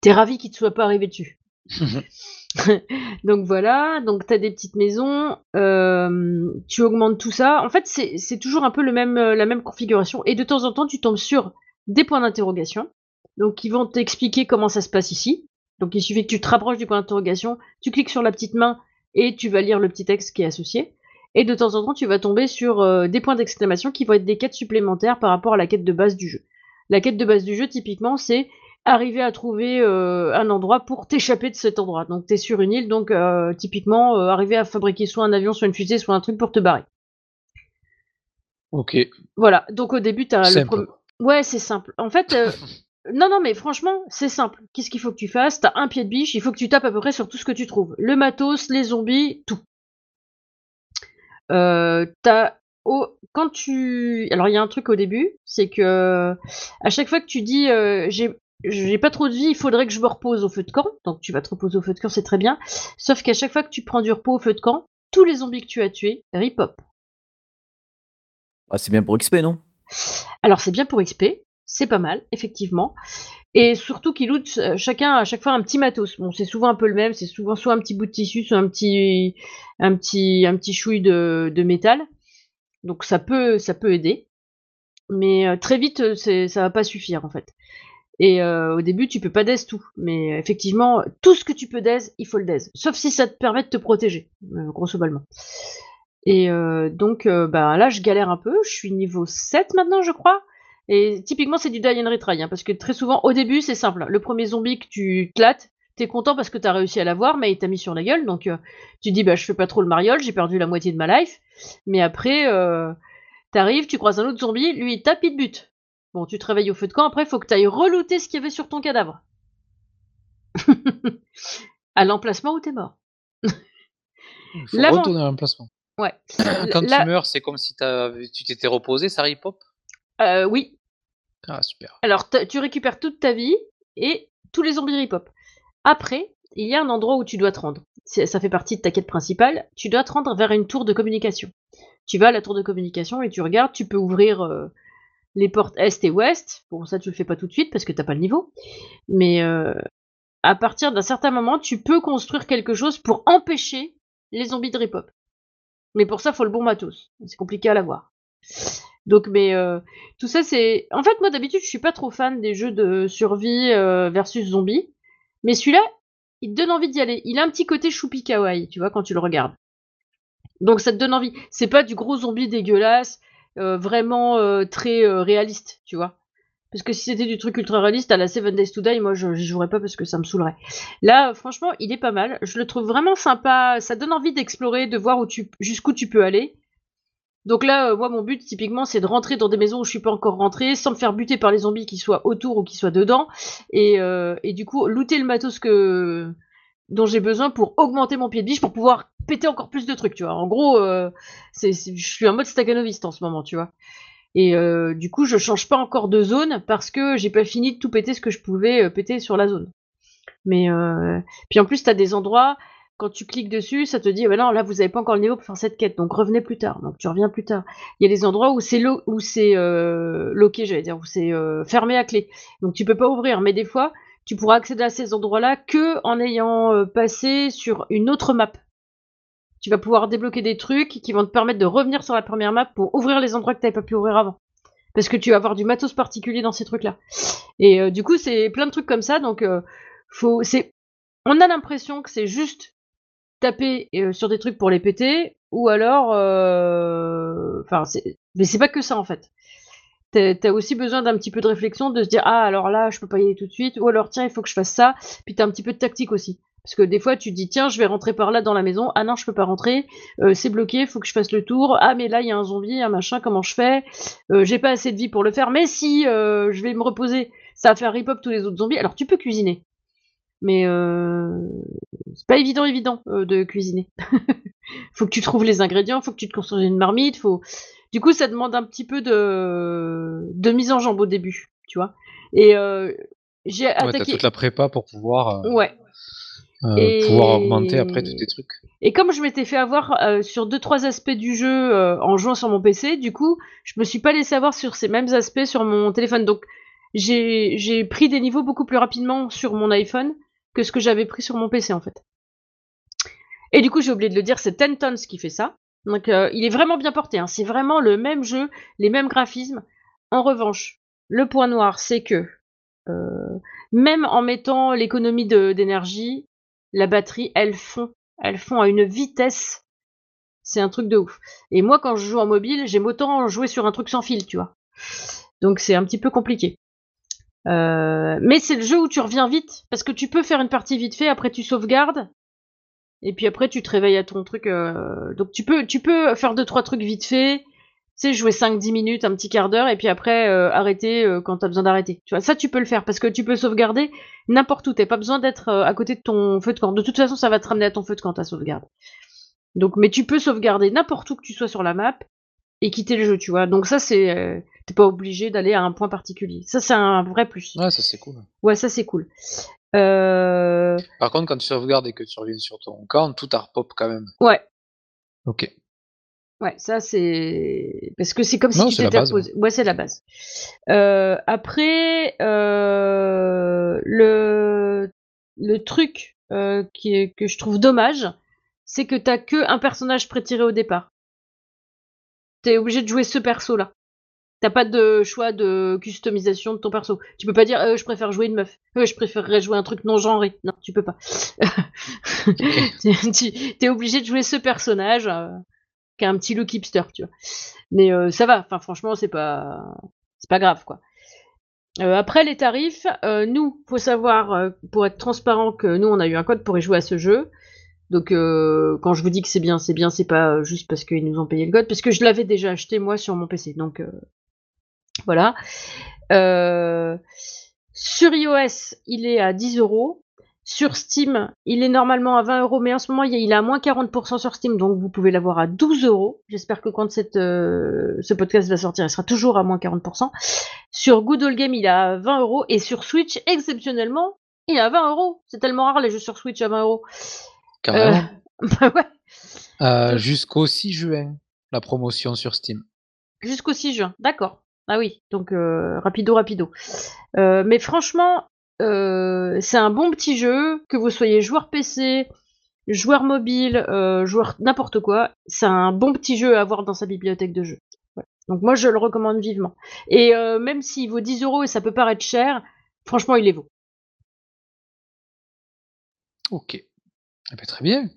S2: t'es ravi qu'il te soit pas arrivé dessus. donc voilà, donc t'as des petites maisons, euh, tu augmentes tout ça. En fait, c'est c'est toujours un peu le même, euh, la même configuration. Et de temps en temps, tu tombes sur des points d'interrogation. Donc, ils vont t'expliquer comment ça se passe ici. Donc, il suffit que tu te rapproches du point d'interrogation, tu cliques sur la petite main et tu vas lire le petit texte qui est associé. Et de temps en temps, tu vas tomber sur euh, des points d'exclamation qui vont être des quêtes supplémentaires par rapport à la quête de base du jeu. La quête de base du jeu, typiquement, c'est arriver à trouver euh, un endroit pour t'échapper de cet endroit. Donc, tu es sur une île, donc euh, typiquement, euh, arriver à fabriquer soit un avion, soit une fusée, soit un truc pour te barrer.
S1: Ok,
S2: Voilà, donc au début, tu as le. Ouais, c'est simple. En fait, non, non, mais franchement, c'est simple. Qu'est-ce qu'il faut que tu fasses? T'as un pied de biche, il faut que tu tapes à peu près sur tout ce que tu trouves. Le matos, les zombies, tout. T'as... au- Quand tu... Alors, il y a un truc au début, c'est que à chaque fois que tu dis euh, j'ai... J'ai pas trop de vie, il faudrait que je me repose au feu de camp. Donc tu vas te reposer au feu de camp, c'est très bien. Sauf qu'à chaque fois que tu prends du repos au feu de camp, tous les zombies que tu as tués, rip hop.
S3: Ah, c'est bien pour XP, non?
S2: Alors c'est bien pour XP, c'est pas mal, effectivement. Et surtout qu'ils lootent euh, chacun à chaque fois un petit matos. Bon, c'est souvent un peu le même, c'est souvent soit un petit bout de tissu, soit un petit un petit un petit chouille de, de métal. Donc ça peut ça peut aider. Mais euh, très vite euh, ça va pas suffire en fait. Et euh, au début tu peux pas daise tout, mais effectivement tout ce que tu peux daise, il faut le daise. Sauf si ça te permet de te protéger, euh, grosso modo. Et euh, donc euh, bah là je galère un peu, je suis niveau 7 maintenant je crois. Et typiquement, c'est du die and retry, hein, parce que très souvent, au début, c'est simple. Le premier zombie que tu clates, t'es content parce que t'as réussi à l'avoir, mais il t'a mis sur la gueule. Donc, euh, tu dis, bah, je fais pas trop le mariole, j'ai perdu la moitié de ma life. Mais après, euh, t'arrives, tu croises un autre zombie, lui, il tape, il te bute. Bon, tu te réveilles au feu de camp, après, faut que t'ailles relooter ce qu'il y avait sur ton cadavre. à l'emplacement où t'es mort.
S1: il faut retourner à l'emplacement.
S2: Ouais.
S1: Quand tu meurs, c'est comme si tu t'étais reposé, ça rip-hop
S2: Euh, oui,
S1: Ah, super.
S2: Alors, tu récupères toute ta vie et tous les zombies rip-hop. Après, il y a un endroit où tu dois te rendre. Ça fait partie de ta quête principale. Tu dois te rendre vers une tour de communication. Tu vas à la tour de communication et tu regardes, tu peux ouvrir euh, les portes est et ouest. Bon, ça, tu le fais pas tout de suite parce que t'as pas le niveau. Mais euh, à partir d'un certain moment, tu peux construire quelque chose pour empêcher les zombies de rip-hop. Mais pour ça, faut le bon matos. C'est compliqué à l'avoir. Donc, mais euh, tout ça, c'est. En fait, moi, d'habitude, je suis pas trop fan des jeux de survie euh, versus zombies. Mais celui-là, il te donne envie d'y aller. Il a un petit côté choupi kawaii, tu vois, quand tu le regardes. Donc, ça te donne envie. C'est pas du gros zombie dégueulasse, vraiment euh, très euh, réaliste, tu vois. Parce que si c'était du truc ultra réaliste à la Seven Days to Die, moi, je jouerais pas parce que ça me saoulerait. Là, euh, franchement, il est pas mal. Je le trouve vraiment sympa. Ça donne envie d'explorer, de voir où tu, jusqu'où tu peux aller. Donc là, euh, moi, mon but, typiquement, c'est de rentrer dans des maisons où je suis pas encore rentré, sans me faire buter par les zombies qui soient autour ou qui soient dedans, et, euh, et du coup, looter le matos que dont j'ai besoin pour augmenter mon pied de biche, pour pouvoir péter encore plus de trucs, tu vois. En gros, euh, c'est, je suis en mode staccanoviste en ce moment, tu vois. Et euh, du coup, je change pas encore de zone parce que j'ai pas fini de tout péter ce que je pouvais euh, péter sur la zone. Mais puis en plus, t'as des endroits quand tu cliques dessus, ça te dit, non, là, vous avez pas encore le niveau pour faire cette quête, donc revenez plus tard. Donc tu reviens plus tard. Il y a des endroits où c'est lo- où c'est loqué, j'allais dire, où c'est fermé à clé. Donc tu peux pas ouvrir. Mais des fois, tu pourras accéder à ces endroits-là que en ayant passé sur une autre map. Tu vas pouvoir débloquer des trucs qui vont te permettre de revenir sur la première map pour ouvrir les endroits que t'avais pas pu ouvrir avant. Parce que tu vas avoir du matos particulier dans ces trucs-là. Et euh, du coup, c'est plein de trucs comme ça. Donc, euh, faut, c'est, on a l'impression que c'est juste taper euh, sur des trucs pour les péter, ou alors, enfin, mais c'est pas que ça en fait. T'as aussi besoin d'un petit peu de réflexion, de se dire ah alors là je peux pas y aller tout de suite, ou alors tiens il faut que je fasse ça. Puis t'as un petit peu de tactique aussi. Parce que des fois, tu te dis, tiens, je vais rentrer par là dans la maison. Ah non, je peux pas rentrer. Euh, c'est bloqué, faut que je fasse le tour. Ah, mais là, il y a un zombie, un machin, comment je fais? Euh, J'ai pas assez de vie pour le faire. Mais si euh, je vais me reposer, ça va faire rip-up tous les autres zombies. Alors, tu peux cuisiner. Mais c'est pas évident, évident de cuisiner. faut que tu trouves les ingrédients, faut que tu te construises une marmite, faut. Du coup, ça demande un petit peu de, de mise en jambe au début, tu vois. Et j'ai
S1: Ouais,
S2: attaqué.
S1: toute la prépa pour pouvoir,
S2: Ouais.
S1: Euh,
S2: Et-
S1: pouvoir augmenter après tous tes trucs.
S2: Et comme je m'étais fait avoir euh, sur deux trois aspects du jeu euh, en jouant sur mon PC, du coup, je me suis pas laissé avoir sur ces mêmes aspects sur mon téléphone. Donc, j'ai pris des niveaux beaucoup plus rapidement sur mon iPhone que ce que j'avais pris sur mon PC en fait. Et du coup, j'ai oublié de le dire, c'est Tentons qui fait ça. Donc, il est vraiment bien porté. Hein. C'est vraiment le même jeu, les mêmes graphismes. En revanche, le point noir, c'est que même en mettant l'économie d'énergie, la batterie, elle fond elles font à une vitesse. C'est un truc de ouf. Et moi, quand je joue en mobile, j'aime autant jouer sur un truc sans fil, tu vois. Donc c'est un petit peu compliqué. Euh, mais c'est le jeu où tu reviens vite, parce que tu peux faire une partie vite fait, après tu sauvegardes, et puis après tu te réveilles à ton truc. euh, Donc tu peux, tu peux faire deux trois trucs vite fait, sais, jouer 5-10 minutes, un petit quart d'heure, et puis après euh, arrêter euh, quand t'as besoin d'arrêter. Tu vois, ça tu peux le faire, parce que tu peux sauvegarder n'importe où. T'as pas besoin d'être euh, à côté de ton feu de camp. De toute façon, ça va te ramener à ton feu de camp ta sauvegarde. Donc, mais tu peux sauvegarder n'importe où que tu sois sur la map et quitter le jeu, tu vois. Donc ça, c'est euh, t'es pas obligé d'aller à un point particulier. Ça, c'est un vrai plus.
S1: Ouais, ça c'est cool.
S2: Ouais, ça c'est cool.
S1: Par contre, quand tu sauvegardes et que tu reviens sur ton camp, tout a repop quand même.
S2: Ouais,
S1: Ok.
S2: Ouais, ça c'est parce que c'est comme si
S1: Non,
S2: tu reposé. Ouais, c'est la base. Euh, après, euh, le le truc euh, qui est, que je trouve dommage, c'est que t'as que un personnage prétiré au départ. T'es obligé de jouer ce perso-là. T'as pas de choix de customisation de ton perso. Tu peux pas dire euh, je préfère jouer une meuf. Euh, je préférerais jouer un truc non genré. Non, tu peux pas. t'es obligé de jouer ce personnage euh, un petit look hipster, tu vois. Mais euh, ça va. Enfin, franchement, c'est pas c'est pas grave, quoi. Euh, après les tarifs, euh, nous, faut savoir, pour être transparent, que nous, on a eu un code pour y jouer à ce jeu. Donc, quand je vous dis que c'est bien, c'est bien, c'est pas juste parce qu'ils nous ont payé le code, parce que je l'avais déjà acheté moi sur mon PC. Donc, voilà. Sur iOS, il est à 10 euros. Sur Steam, il est normalement à 20 euros, mais en ce moment, il est à moins 40% sur Steam, donc vous pouvez l'avoir à 12 euros. J'espère que quand cette, euh, ce podcast va sortir, il sera toujours à moins 40%. Sur Good Old Game, il est à 20 euros, et sur Switch, exceptionnellement, il est à 20 euros. C'est tellement rare les jeux sur Switch à 20 euros.
S1: Carrément.
S2: Bah ouais.
S1: Euh, Jusqu'au 6 juin, la promotion sur Steam.
S2: Jusqu'au 6 juin, d'accord. Ah oui, donc euh, rapido, rapido. Euh, mais franchement, euh, c'est un bon petit jeu, que vous soyez joueur PC, joueur mobile, euh, joueur n'importe quoi, c'est un bon petit jeu à avoir dans sa bibliothèque de jeux. Donc moi, je le recommande vivement. Et euh, même s'il vaut 10 euros et ça peut paraître cher, franchement, il les vaut.
S1: Ok. Eh ben, très bien.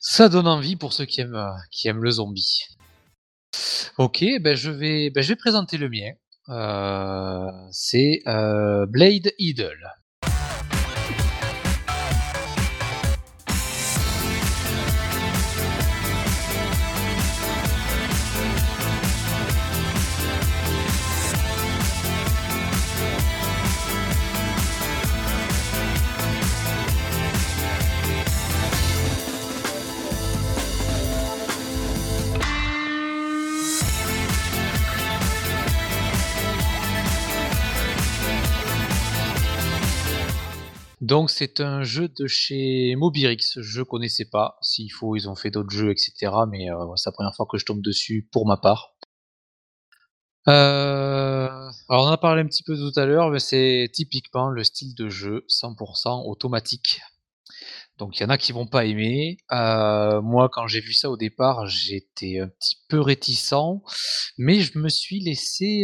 S1: Ça donne envie pour ceux qui aiment, qui aiment le zombie. Ok, ben ben je vais présenter le mien. Euh, c'est euh, Blade Idol. Donc c'est un jeu de chez Mobirix. Je connaissais pas. S'il faut, ils ont fait d'autres jeux, etc. Mais euh, c'est la première fois que je tombe dessus pour ma part. Euh, alors on a parlé un petit peu tout à l'heure, mais c'est typiquement le style de jeu 100% automatique. Donc il y en a qui vont pas aimer. Euh, moi, quand j'ai vu ça au départ, j'étais un petit peu réticent, mais je me suis laissé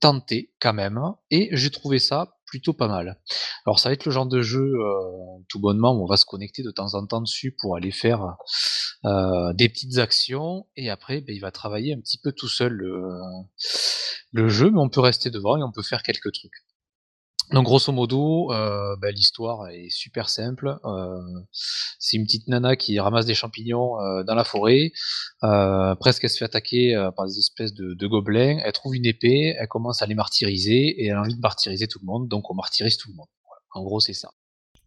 S1: tenter quand même, et j'ai trouvé ça plutôt pas mal. Alors ça va être le genre de jeu, euh, tout bonnement, où on va se connecter de temps en temps dessus pour aller faire euh, des petites actions, et après, ben, il va travailler un petit peu tout seul le, le jeu, mais on peut rester devant et on peut faire quelques trucs. Donc grosso modo, euh, bah, l'histoire est super simple. Euh, c'est une petite nana qui ramasse des champignons euh, dans la forêt. Presque elle se fait attaquer par des espèces de, gobelins. Elle trouve une épée, elle commence à les martyriser et elle a envie de martyriser tout le monde. Donc on martyrise tout le monde. En gros, c'est ça.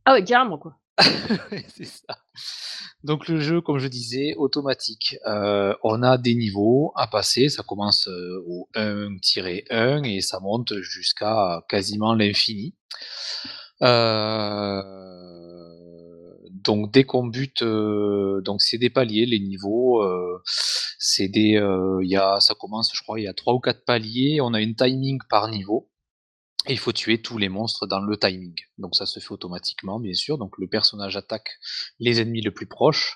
S2: Ah ouais, carrément, quoi.
S1: Donc le jeu, comme je disais, automatique. Euh, on a des niveaux à passer. Ça commence euh, au 1-1 et ça monte jusqu'à quasiment l'infini. Euh, donc dès qu'on bute, donc c'est des paliers, les niveaux. euh, c'est des, il ça commence, je crois, il y a trois ou quatre paliers. On a une timing par niveau. Il faut tuer tous les monstres dans le timing. Donc ça se fait automatiquement, bien sûr. Donc le personnage attaque les ennemis le plus proches.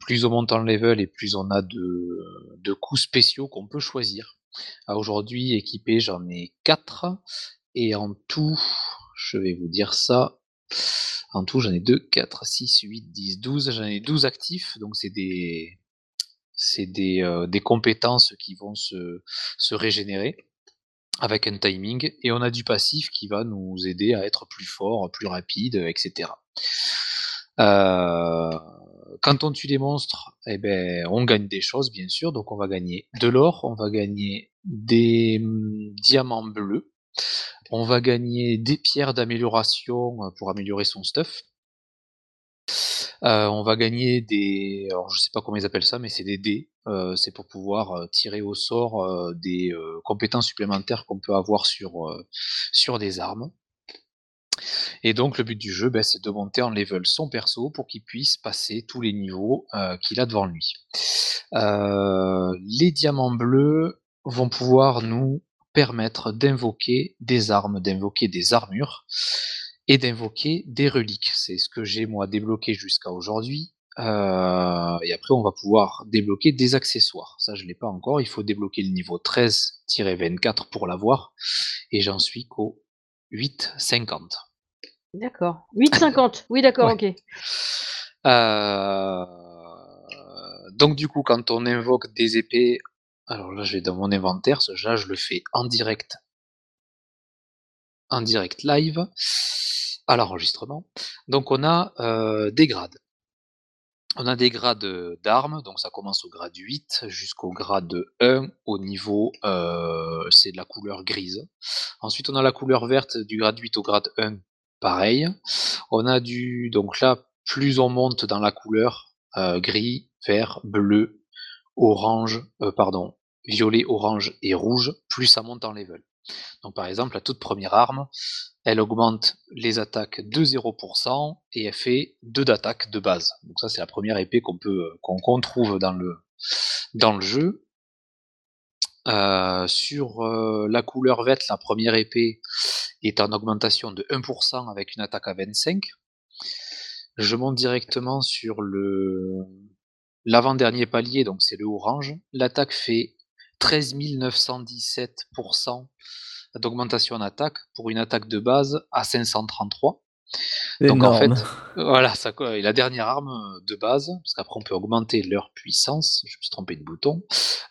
S1: Plus on monte en level et plus on a de, de coups spéciaux qu'on peut choisir. À Aujourd'hui, équipé, j'en ai 4. Et en tout, je vais vous dire ça. En tout, j'en ai 2, 4, 6, 8, 10, 12. J'en ai 12 actifs. Donc c'est des, euh, des compétences qui vont se régénérer avec un timing, et on a du passif qui va nous aider à être plus fort, plus rapide, etc. Euh, quand on tue des monstres, eh ben, on gagne des choses, bien sûr. Donc, on va gagner de l'or, on va gagner des hum, diamants bleus, on va gagner des pierres d'amélioration euh, pour améliorer son stuff. Euh, on va gagner des, alors je sais pas comment ils appellent ça, mais c'est des dés. Euh, c'est pour pouvoir euh, tirer au sort euh, des compétences supplémentaires qu'on peut avoir sur des armes. Et donc le but du jeu, ben, c'est de monter en level son perso pour qu'il puisse passer tous les niveaux qu'il a devant lui. Les diamants bleus vont pouvoir nous permettre d'invoquer des armes, d'invoquer des armures et d'invoquer des reliques. C'est ce que j'ai moi débloqué jusqu'à aujourd'hui. Euh, et après, on va pouvoir débloquer des accessoires. Ça, je l'ai pas encore. Il faut débloquer le niveau 13-24 pour l'avoir. Et j'en suis qu'au 8-50.
S2: D'accord. 8,50. Oui, d'accord, ok.
S1: Euh, Donc du coup, quand on invoque des épées, alors là, je vais dans mon inventaire. Ce là, je le fais en direct, en direct live, à l'enregistrement. Donc on a euh, des grades. On a des grades euh, d'armes, donc ça commence au grade 8 jusqu'au grade 1 au niveau, euh, c'est de la couleur grise. Ensuite, on a la couleur verte du grade 8 au grade 1, pareil. On a du, donc là, plus on monte dans la couleur, euh, gris, vert, bleu, orange, pardon, violet, orange et rouge, plus ça monte en level. Donc par exemple, la toute première arme, elle augmente les attaques de 0% et elle fait 2 d'attaque de base. Donc ça c'est la première épée qu'on peut qu'on qu'on trouve dans le dans le jeu. Euh, sur euh, la couleur verte, la première épée est en augmentation de 1% avec une attaque à 25. Je monte directement sur le l'avant-dernier palier, donc c'est le orange. L'attaque fait 13 917% d'augmentation en attaque pour une attaque de base à 533. Donc en fait, voilà, ça, et la dernière arme de base, parce qu'après on peut augmenter leur puissance, je me suis trompé de bouton,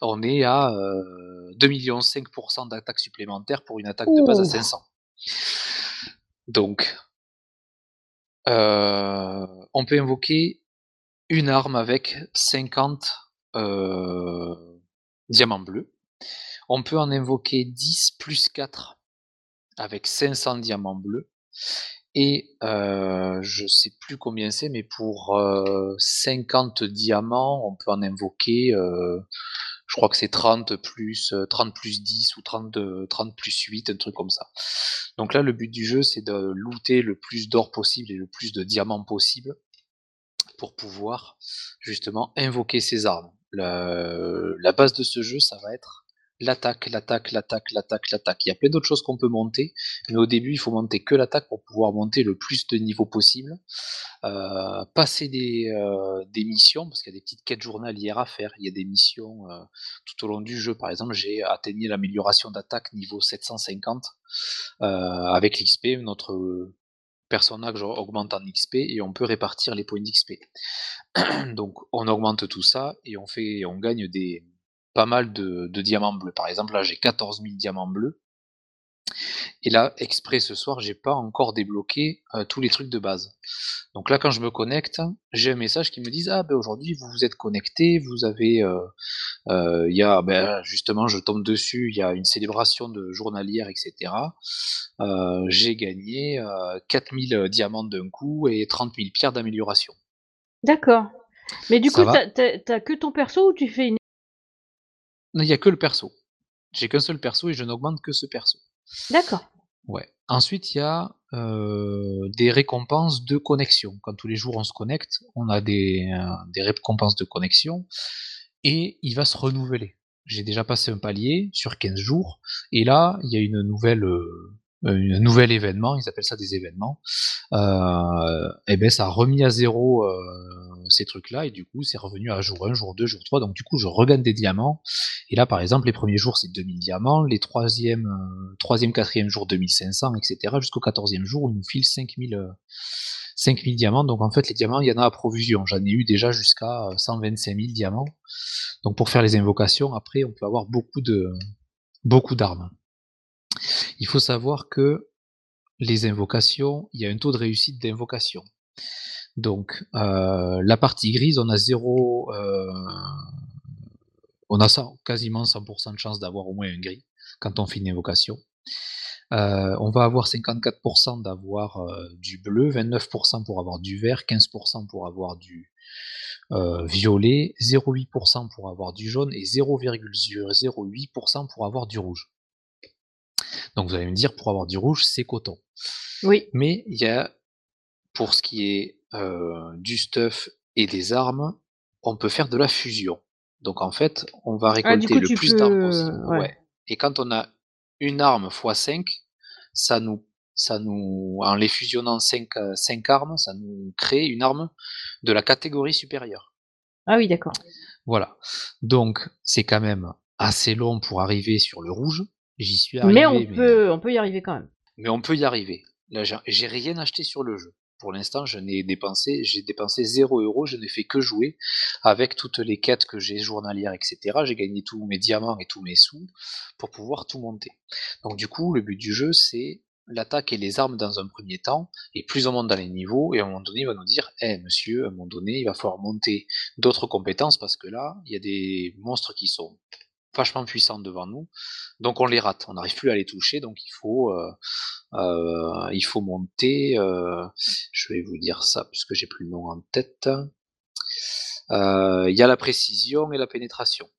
S1: on est à euh, 2,5 millions d'attaque supplémentaire pour une attaque de base à
S2: Ouh.
S1: 500. Donc, euh, on peut invoquer une arme avec 50 euh, diamants bleus. On peut en invoquer 10 plus 4 avec 500 diamants bleus. Et euh, je sais plus combien c'est, mais pour euh, 50 diamants, on peut en invoquer, euh, je crois que c'est 30 plus, euh, 30 plus 10 ou 30, de- 30 plus 8, un truc comme ça. Donc là, le but du jeu, c'est de looter le plus d'or possible et le plus de diamants possible pour pouvoir justement invoquer ces armes. La base de ce jeu, ça va être l'attaque, l'attaque, l'attaque, l'attaque, l'attaque. Il y a plein d'autres choses qu'on peut monter, mais au début, il faut monter que l'attaque pour pouvoir monter le plus de niveaux possible. Euh, passer des, euh, des missions, parce qu'il y a des petites quêtes journalières à faire. Il y a des missions euh, tout au long du jeu. Par exemple, j'ai atteigné l'amélioration d'attaque niveau 750 euh, avec l'XP. Notre personnage augmente en XP et on peut répartir les points d'XP. Donc on augmente tout ça et on fait, on gagne des pas mal de, de diamants bleus. Par exemple, là j'ai 14 000 diamants bleus Et là, exprès ce soir, j'ai pas encore débloqué euh, tous les trucs de base. Donc là, quand je me connecte, j'ai un message qui me dit ah ben aujourd'hui vous vous êtes connecté, vous avez, euh, euh, il y a ben, justement, je tombe dessus, il y a une célébration de journalière, etc. Euh, j'ai gagné euh, 4000 diamants d'un coup et 30 000 pierres d'amélioration.
S2: D'accord. Mais du
S1: Ça
S2: coup, t'as que ton perso ou tu fais une.
S1: Il y a que le perso. J'ai qu'un seul perso et je n'augmente que ce perso.
S2: D'accord.
S1: Ouais. Ensuite, il y a euh, des récompenses de connexion. Quand tous les jours on se connecte, on a des, euh, des récompenses de connexion et il va se renouveler. J'ai déjà passé un palier sur 15 jours et là, il y a une nouvelle, euh, un nouvel événement, ils appellent ça des événements. Euh, et ben ça a remis à zéro euh, ces trucs-là et du coup, c'est revenu à jour 1, jour 2, jour 3. Donc du coup, je regagne des diamants et là, par exemple, les premiers jours, c'est 2000 diamants, les troisième, euh, troisième, quatrième jour, 2500, etc. Jusqu'au quatorzième jour, où il nous file 5000, euh, 5000 diamants. Donc en fait, les diamants, il y en a à provision. J'en ai eu déjà jusqu'à euh, 125 000 diamants. Donc pour faire les invocations, après, on peut avoir beaucoup de, beaucoup d'armes. Il faut savoir que les invocations, il y a un taux de réussite d'invocation. Donc euh, la partie grise, on a zéro, euh, on a quasiment 100% de chance d'avoir au moins un gris quand on fait une invocation. Euh, on va avoir 54% d'avoir du bleu, 29% pour avoir du vert, 15% pour avoir du violet, 0,8% pour avoir du jaune et 0,08% pour avoir du rouge. Donc vous allez me dire, pour avoir du rouge, c'est coton.
S2: Oui.
S1: Mais il y a, pour ce qui est euh, du stuff et des armes, on peut faire de la fusion. Donc en fait, on va
S2: Ah,
S1: récolter
S2: coup,
S1: le plus d'armes
S2: peux.
S1: possible.
S2: Ouais.
S1: Ouais. Et quand on a une arme x 5, ça nous, ça nous, en les fusionnant 5, armes, ça nous crée une arme de la catégorie supérieure.
S2: Ah oui, d'accord.
S1: Voilà. Donc c'est quand même assez long pour arriver sur le rouge. J'y suis arrivé,
S2: Mais on
S1: mais,
S2: peut, on peut y arriver quand même.
S1: mais on peut y arriver. Là, j'ai- j'ai rien acheté sur le jeu. Pour l'instant, je n'ai dépensé, j'ai dépensé 0 euros, je n'ai fait que jouer avec toutes les quêtes que j'ai journalières, etc. J'ai gagné tous mes diamants et tous mes sous pour pouvoir tout monter. Donc du coup, le but du jeu, c'est l'attaque et les armes dans un premier temps, et plus on monte dans les niveaux, et à un moment donné, il va nous dire, eh monsieur, à un moment donné, il va falloir monter d'autres compétences, parce que là, il y a des monstres qui sont vachement puissants devant nous, donc on les rate, on n'arrive plus à les toucher, donc il faut, euh, euh, il faut monter, euh, je vais vous dire ça, puisque j'ai plus le nom en tête, il y a la précision et la pénétration.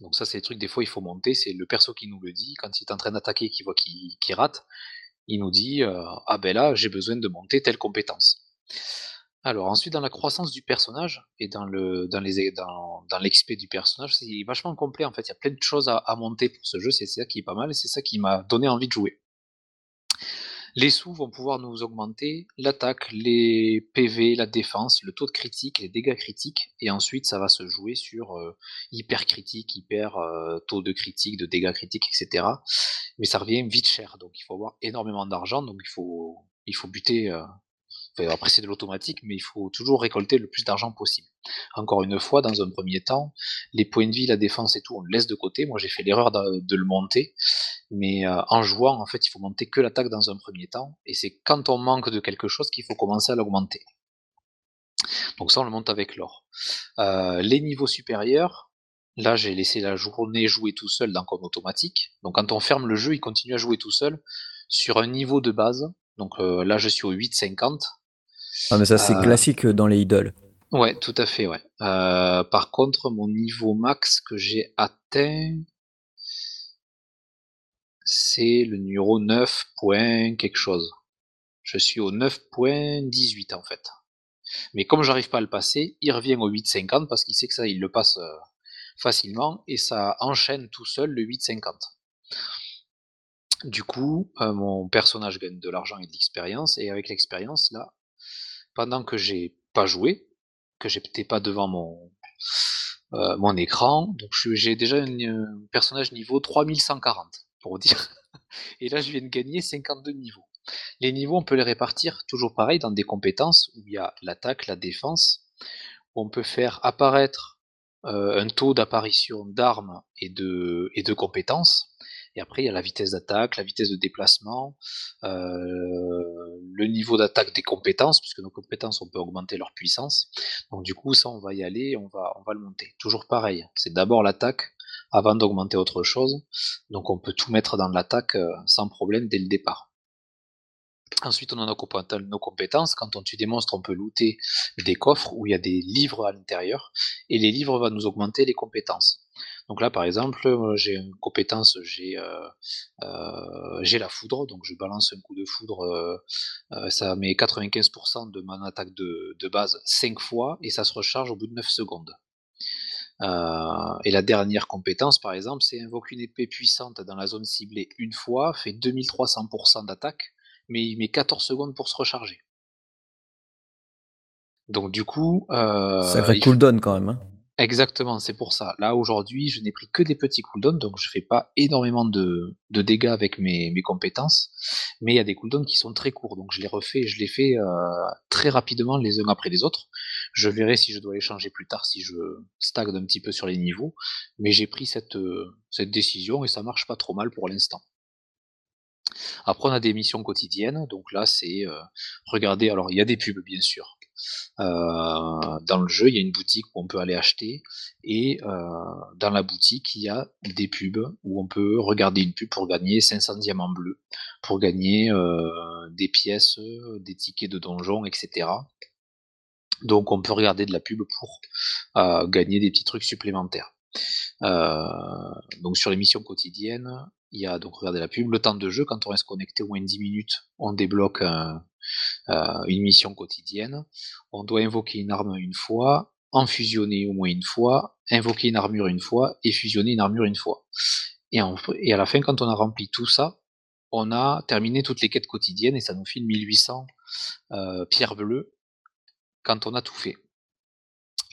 S1: Donc ça, c'est des trucs, des fois, il faut monter. C'est le perso qui nous le dit. Quand il est en train d'attaquer et qu'il voit qu'il rate, il nous dit Ah ben là, j'ai besoin de monter telle compétence. Alors ensuite, dans la croissance du personnage et dans le dans les dans, dans l'XP du personnage, c'est vachement complet en fait. Il y a plein de choses à, monter pour ce jeu. C'est ça qui est pas mal et c'est ça qui m'a donné envie de jouer. Les sous vont pouvoir nous augmenter l'attaque, les PV, la défense, le taux de critique, les dégâts critiques, et ensuite ça va se jouer sur euh, hyper critique, hyper euh, taux de critique, de dégâts critiques, etc. Mais ça revient vite cher, donc il faut avoir énormément d'argent, donc il faut il faut buter. euh, après c'est de l'automatique, mais il faut toujours récolter le plus d'argent possible. Encore une fois, dans un premier temps, les points de vie, la défense et tout, on le laisse de côté. Moi j'ai fait l'erreur de, de le monter, mais euh, en jouant, en fait, il faut monter que l'attaque dans un premier temps, et c'est quand on manque de quelque chose qu'il faut commencer à l'augmenter. Donc ça, on le monte avec l'or. Euh, les niveaux supérieurs, là, j'ai laissé la journée jouer tout seul dans comme automatique. Donc quand on ferme le jeu, il continue à jouer tout seul sur un niveau de base. Donc euh, là, je suis au 8,50.
S3: Ah, mais ça, c'est
S1: Euh,
S3: classique dans les idoles.
S1: Ouais, tout à fait, ouais. Euh, par contre, mon niveau max que j'ai atteint, c'est le numéro 9 point quelque chose. Je suis au 9.18 en fait. Mais comme j'arrive pas à le passer, il revient au 8.50 parce qu'il sait que ça, il le passe euh, facilement et ça enchaîne tout seul le 8.50. Du coup, euh, mon personnage gagne de l'argent et de l'expérience et avec l'expérience là, pendant que j'ai pas joué, que j'étais pas devant mon euh, mon écran, donc j'ai déjà un euh, personnage niveau 3140 pour dire. Et là, je viens de gagner 52 niveaux. Les niveaux, on peut les répartir toujours pareil dans des compétences où il y a l'attaque, la défense, où on peut faire apparaître euh, un taux d'apparition d'armes et de, et de compétences. Et après, il y a la vitesse d'attaque, la vitesse de déplacement, euh, le niveau d'attaque des compétences, puisque nos compétences, on peut augmenter leur puissance. Donc du coup, ça, on va y aller, on va, on va le monter. Toujours pareil, c'est d'abord l'attaque avant d'augmenter autre chose. Donc on peut tout mettre dans l'attaque euh, sans problème dès le départ. Ensuite, on a nos compétences, nos compétences. Quand on tue des monstres, on peut looter des coffres où il y a des livres à l'intérieur. Et les livres vont nous augmenter les compétences. Donc là, par exemple, euh, j'ai une compétence, j'ai euh, euh, j'ai la foudre. Donc je balance un coup de foudre. ça met 95% de mon attaque de, de base 5 fois. Et ça se recharge au bout de 9 secondes. Euh, et la dernière compétence, par exemple, c'est invoque une épée puissante dans la zone ciblée une fois, fait 2300% d'attaque, mais il met 14 secondes pour se recharger. Donc du coup, euh,
S3: Sacré
S1: il faut-
S3: cooldown quand même. hein.
S1: Exactement, c'est pour ça. Là aujourd'hui, je n'ai pris que des petits cooldowns, donc je fais pas énormément de, de dégâts avec mes, mes compétences, mais il y a des cooldowns qui sont très courts, donc je les refais, je les fais euh, très rapidement les uns après les autres. Je verrai si je dois les changer plus tard, si je stagne un petit peu sur les niveaux, mais j'ai pris cette, euh, cette décision et ça marche pas trop mal pour l'instant. Après, on a des missions quotidiennes, donc là, c'est euh, regarder. Alors, il y a des pubs, bien sûr. Euh, dans le jeu, il y a une boutique où on peut aller acheter, et euh, dans la boutique, il y a des pubs où on peut regarder une pub pour gagner 500 diamants bleus, pour gagner euh, des pièces, des tickets de donjon, etc. Donc, on peut regarder de la pub pour gagner des petits trucs supplémentaires. Donc sur les missions quotidiennes, il y a donc regardez la pub, le temps de jeu, quand on reste connecté au moins 10 minutes, on débloque un- euh, une mission quotidienne. On doit invoquer une arme une fois, en fusionner au moins une fois, invoquer une armure une fois et fusionner une armure une fois. Et, à la fin, quand on a rempli tout ça, on a terminé toutes les quêtes quotidiennes et ça nous file 1800 euh, pierres bleues quand on a tout fait.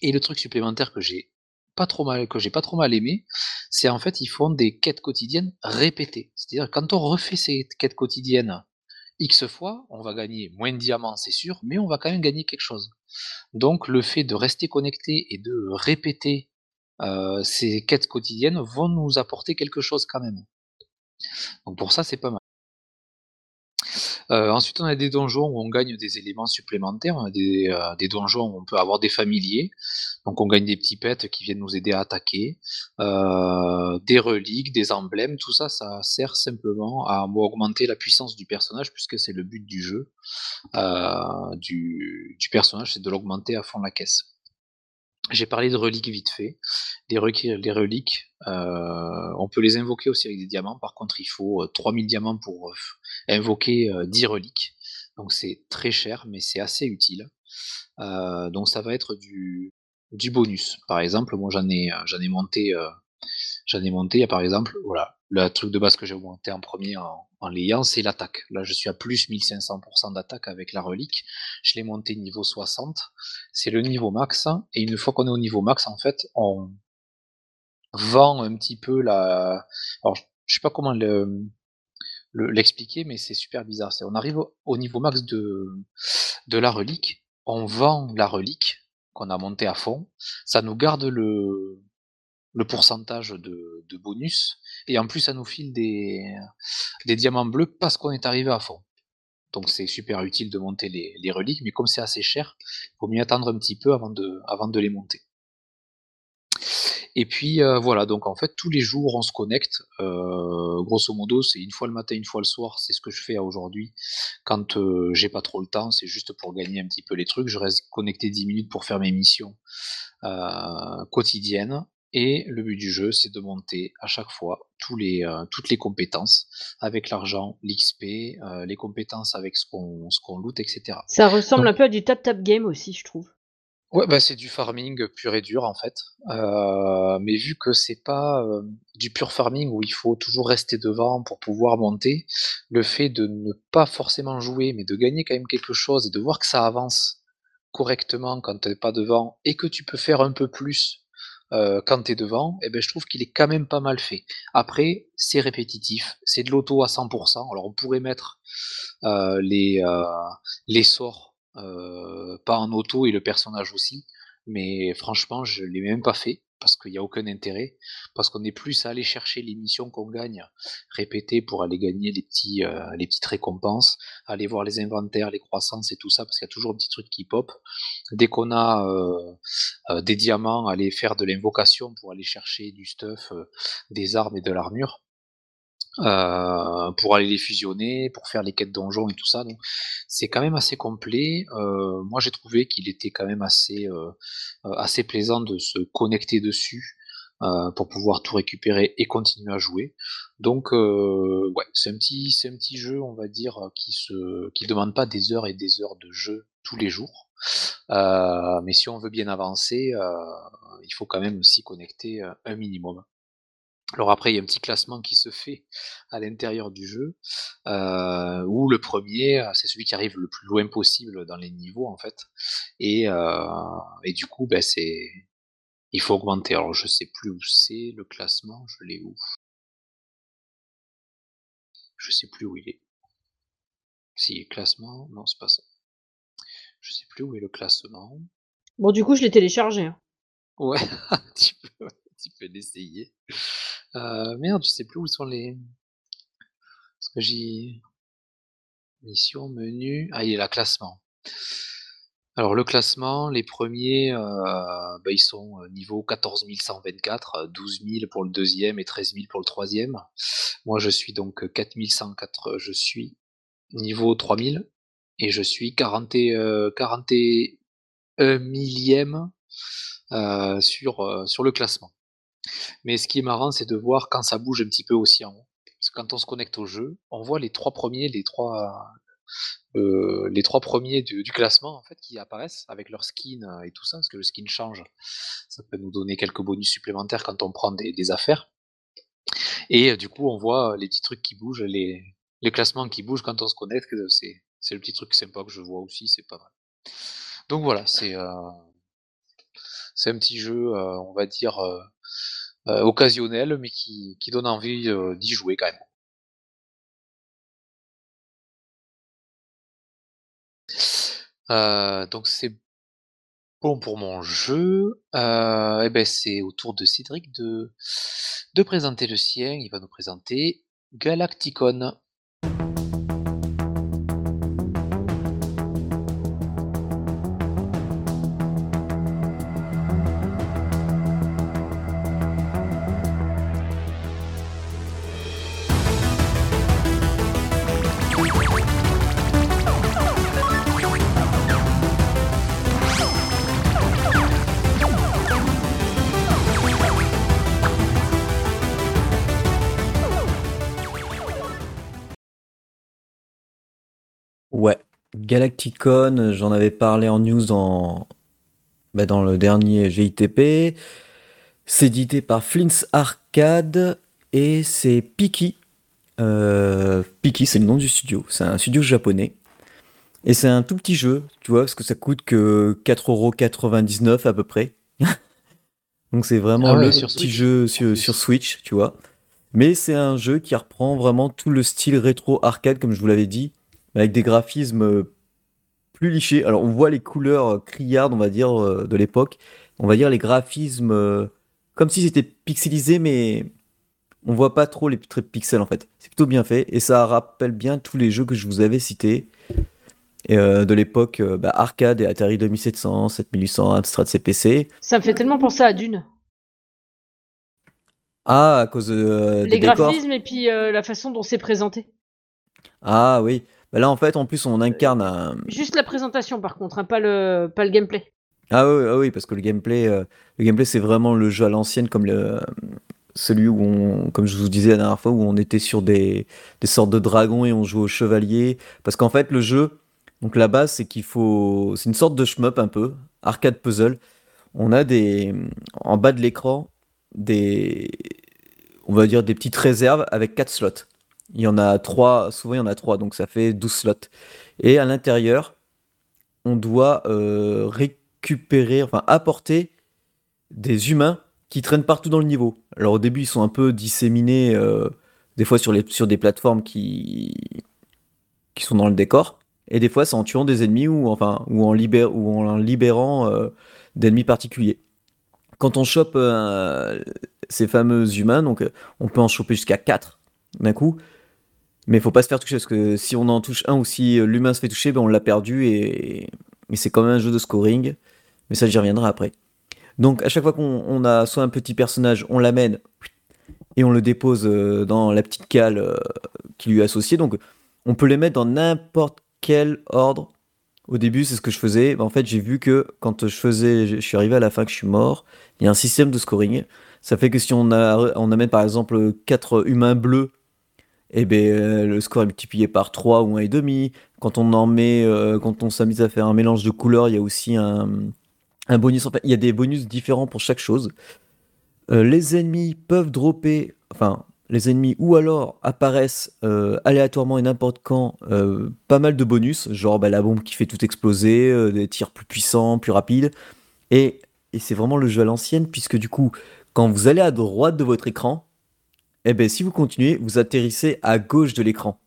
S1: Et le truc supplémentaire que j'ai pas trop mal, que j'ai pas trop mal aimé, c'est en fait ils font des quêtes quotidiennes répétées. C'est-à-dire quand on refait ces quêtes quotidiennes X fois, on va gagner moins de diamants, c'est sûr, mais on va quand même gagner quelque chose. Donc le fait de rester connecté et de répéter euh, ces quêtes quotidiennes vont nous apporter quelque chose quand même. Donc pour ça, c'est pas mal. Euh, ensuite, on a des donjons où on gagne des éléments supplémentaires, on a des, euh, des donjons où on peut avoir des familiers, donc on gagne des petits pets qui viennent nous aider à attaquer, euh, des reliques, des emblèmes, tout ça, ça sert simplement à augmenter la puissance du personnage, puisque c'est le but du jeu, du, du personnage, c'est de l'augmenter à fond la caisse. J'ai parlé de reliques vite fait. Les, reliques, euh, on peut les invoquer aussi avec des diamants. Par contre, il faut euh, 3000 diamants pour euh, invoquer euh, 10 reliques. Donc c'est très cher, mais c'est assez utile. Euh, donc ça va être du, du bonus. Par exemple, moi j'en ai, euh, j'en ai monté, euh, j'en ai monté. Il y a par exemple, voilà, le truc de base que j'ai augmenté en premier en, en l'ayant, c'est l'attaque. Là, je suis à plus 1500% d'attaque avec la relique. Je l'ai monté niveau 60. C'est le niveau max. Et une fois qu'on est au niveau max, en fait, on vend un petit peu la. Alors, je sais pas comment le le- l'expliquer, mais c'est super bizarre. On arrive au, au niveau max de, de la relique, on vend la relique qu'on a montée à fond, ça nous garde le, le pourcentage de, bonus, et en plus ça nous file des, diamants bleus parce qu'on est arrivé à fond. Donc c'est super utile de monter les, reliques, mais comme c'est assez cher, il faut mieux attendre un petit peu avant de, avant de les monter. Et puis euh, voilà, donc en fait tous les jours on se connecte. Euh, grosso modo, c'est une fois le matin, une fois le soir. C'est ce que je fais aujourd'hui. Quand euh, j'ai pas trop le temps, c'est juste pour gagner un petit peu les trucs. Je reste connecté 10 minutes pour faire mes missions quotidiennes. Et le but du jeu, c'est de monter à chaque fois tous les, euh, toutes les compétences avec l'argent, l'XP, euh, les compétences avec ce qu'on qu'on loot, etc.
S2: Ça ressemble
S1: Donc-
S2: un peu à du tap-tap game aussi, je trouve.
S1: Ouais, bah c'est du farming pur et dur en fait. Euh, mais vu que c'est pas euh, du pur farming où il faut toujours rester devant pour pouvoir monter, le fait de ne pas forcément jouer, mais de gagner quand même quelque chose et de voir que ça avance correctement quand t'es pas devant et que tu peux faire un peu plus euh, quand t'es devant, eh ben je trouve qu'il est quand même pas mal fait. Après, c'est répétitif, c'est de l'auto à 100%. Alors on pourrait mettre euh, les, euh, les sorts euh, pas en auto et le personnage aussi, mais franchement, je l'ai même pas fait. Parce qu'il n'y a aucun intérêt, parce qu'on est plus à aller chercher les missions qu'on gagne, répéter pour aller gagner les, petits, euh, les petites récompenses, aller voir les inventaires, les croissances et tout ça, parce qu'il y a toujours un petit truc qui pop. Dès qu'on a euh, euh, des diamants, aller faire de l'invocation pour aller chercher du stuff, des armes et de l'armure. Euh, pour aller les fusionner, pour faire les quêtes donjons et tout ça. C'est quand même assez complet. Euh, moi j'ai trouvé qu'il était quand même assez euh, plaisant de se connecter dessus pour pouvoir tout récupérer et continuer à jouer. Donc c'est un petit jeu on va dire qui se qui demande pas des heures et des heures de jeu tous les jours. Mais si on veut bien avancer, il faut quand même s'y connecter un minimum. Alors après, il y a un petit classement qui se fait à l'intérieur du jeu, euh, où le premier, euh, c'est celui qui arrive le plus loin possible dans les niveaux en fait, et, euh, et du coup, ben, c'est, il faut augmenter. Alors je sais plus où c'est le classement, je l'ai où? Je sais plus où il est. Si classement, non c'est pas ça. Je sais plus où est le classement.
S2: Bon, du coup, je l'ai téléchargé. hein.
S1: Ouais, tu peux, tu peux l'essayer. Euh, merde, je sais plus où sont les. Parce que j'ai. Mission, menu. Ah, il est là, classement. Alors, le classement, les premiers, euh, bah, ils sont euh, niveau 14 124, euh, 12 000 pour le deuxième et 13 000 pour le troisième. Moi, je suis donc 4 104, je suis niveau 3000 et je suis 40 et, euh, 41 millième euh, sur, euh, sur le classement. Mais ce qui est marrant, c'est de voir quand ça bouge un petit peu aussi en haut. Parce que quand on se connecte au jeu, on voit les trois premiers, les trois, euh, les trois premiers du, classement en fait qui apparaissent avec leur skin euh, et tout ça, parce que le skin change. Ça peut nous donner quelques bonus supplémentaires quand on prend des, affaires. Et euh, du coup, on voit les petits trucs qui bougent, les, classements qui bougent quand on se connecte. C'est, le petit truc sympa que je vois aussi, c'est pas mal. Donc voilà, c'est un petit jeu, on va dire, occasionnel, mais qui, donne envie euh, d'y jouer quand même. Euh, donc c'est bon pour mon jeu. Euh, et ben c'est au tour de Cédric de, de présenter le sien. Il va nous présenter Galacticon.
S3: Galacticon, j'en avais parlé en news dans, bah, dans le dernier GITP. C'est édité par Flint's Arcade et c'est Piki. Euh, Piki, c'est le nom du studio. C'est un studio japonais. Et c'est un tout petit jeu, tu vois, parce que ça coûte que 4,99€ à peu près. Donc c'est vraiment
S1: Ah ouais,
S3: le
S1: sur
S3: petit
S1: Switch,
S3: jeu sur Switch, tu vois. Mais c'est un jeu qui reprend vraiment tout le style rétro arcade, comme je vous l'avais dit, avec des graphismes euh, plus lichés. Alors on voit les couleurs euh, criardes, on va dire, euh, de l'époque. On va dire les graphismes comme si c'était pixelisé, mais on voit pas trop les pixels en fait. C'est plutôt bien fait et ça rappelle bien tous les jeux que je vous avais cités et, euh, de l'époque euh, bah, arcade et Atari 2700, 7800, Amstrad CPC.
S2: Ça me fait tellement penser à Dune.
S3: Ah, à cause de, euh, des
S2: Les
S3: décors.
S2: graphismes et puis la façon dont c'est présenté.
S3: Ah oui. Bah là en fait en plus on incarne un,
S2: Juste la présentation par contre, hein, pas, le, pas le gameplay.
S3: Ah oui, ah oui, parce que le gameplay, euh, le gameplay c'est vraiment le jeu à l'ancienne, comme le, celui où on, comme je vous disais la dernière fois, où on était sur des, des sortes de dragons et on jouait au chevalier. Parce qu'en fait, le jeu, donc la base, c'est qu'il faut, c'est une sorte de shmup un peu, arcade puzzle. On a des, en bas de l'écran, des, on va dire des petites réserves avec quatre slots. Il y en a trois, souvent il y en a trois, donc ça fait 12 slots. Et à l'intérieur, on doit euh, récupérer, enfin apporter des humains qui traînent partout dans le niveau. Alors au début, ils sont un peu disséminés, euh, des fois sur, les, sur des plateformes qui, qui sont dans le décor, et des fois c'est en tuant des ennemis ou, enfin, ou, en, ou en libérant euh, d'ennemis particuliers. quand on chope euh, ces fameux humains, donc on peut en choper jusqu'à 4 d'un coup. Mais faut pas se faire toucher parce que si on en touche un ou si euh, l'humain se fait toucher, ben on l'a perdu et, c'est quand même un jeu de scoring. Mais ça, j'y reviendrai après. Donc à chaque fois qu'on on a soit un petit personnage, on l'amène et on le dépose euh, dans la petite cale euh, qui lui est associée. Donc on peut les mettre dans n'importe quel ordre. Au début, c'est ce que je faisais. Ben, en fait, j'ai vu que quand je faisais, je suis arrivé à la fin que je suis mort, il y a un système de scoring. Ça fait que si on, a, on amène par exemple 4 humains bleus, et ben, euh, le score est multiplié par 3 ou 1,5. Quand on en met, euh, quand on s'amuse à faire un mélange de couleurs, il y a aussi un, bonus. En fait, il y a des bonus différents pour chaque chose. Euh, les ennemis peuvent dropper, enfin, les ennemis ou alors apparaissent aléatoirement et n'importe quand pas mal de bonus, genre bah, la bombe qui fait tout exploser, des tirs plus puissants, plus rapides. Et, et c'est vraiment le jeu à l'ancienne, puisque du coup, quand vous allez à droite de votre écran, eh ben, si vous continuez, vous atterrissez à gauche de l'écran.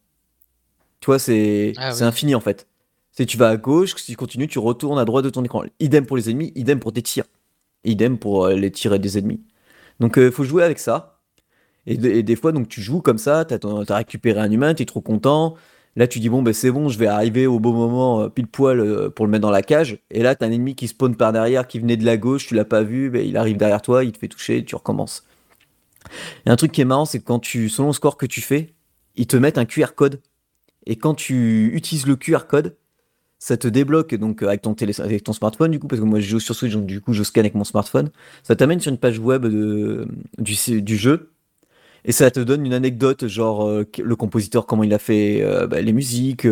S3: Tu vois, c'est
S1: Ah oui.
S3: infini en fait. C'est tu vas à gauche, si tu continues, tu retournes à droite de ton écran. Idem pour les ennemis, idem pour tes tirs. Idem pour euh, les tirs des ennemis. Donc il faut jouer avec ça. Et, de- et des fois, donc tu joues comme ça, t'as t'as récupéré un humain, t'es trop content. Là, tu dis, bon, ben c'est bon, je vais arriver au bon moment, euh, pile poil, euh, pour le mettre dans la cage. Et là, t'as un ennemi qui spawn par derrière, qui venait de la gauche, tu l'as pas vu, ben, il arrive derrière toi, il te fait toucher, tu recommences. Et un truc qui est marrant, c'est que quand tu, selon le score que tu fais, ils te mettent un QR code. Et quand tu utilises le QR code, ça te débloque donc euh, avec ton, avec ton smartphone, du coup, parce que moi je joue sur Switch, donc du coup je scanne avec mon smartphone. Ça t'amène sur une page web de, du, jeu. Et ça te donne une anecdote, genre euh, le compositeur, comment il a fait euh, bah, les musiques,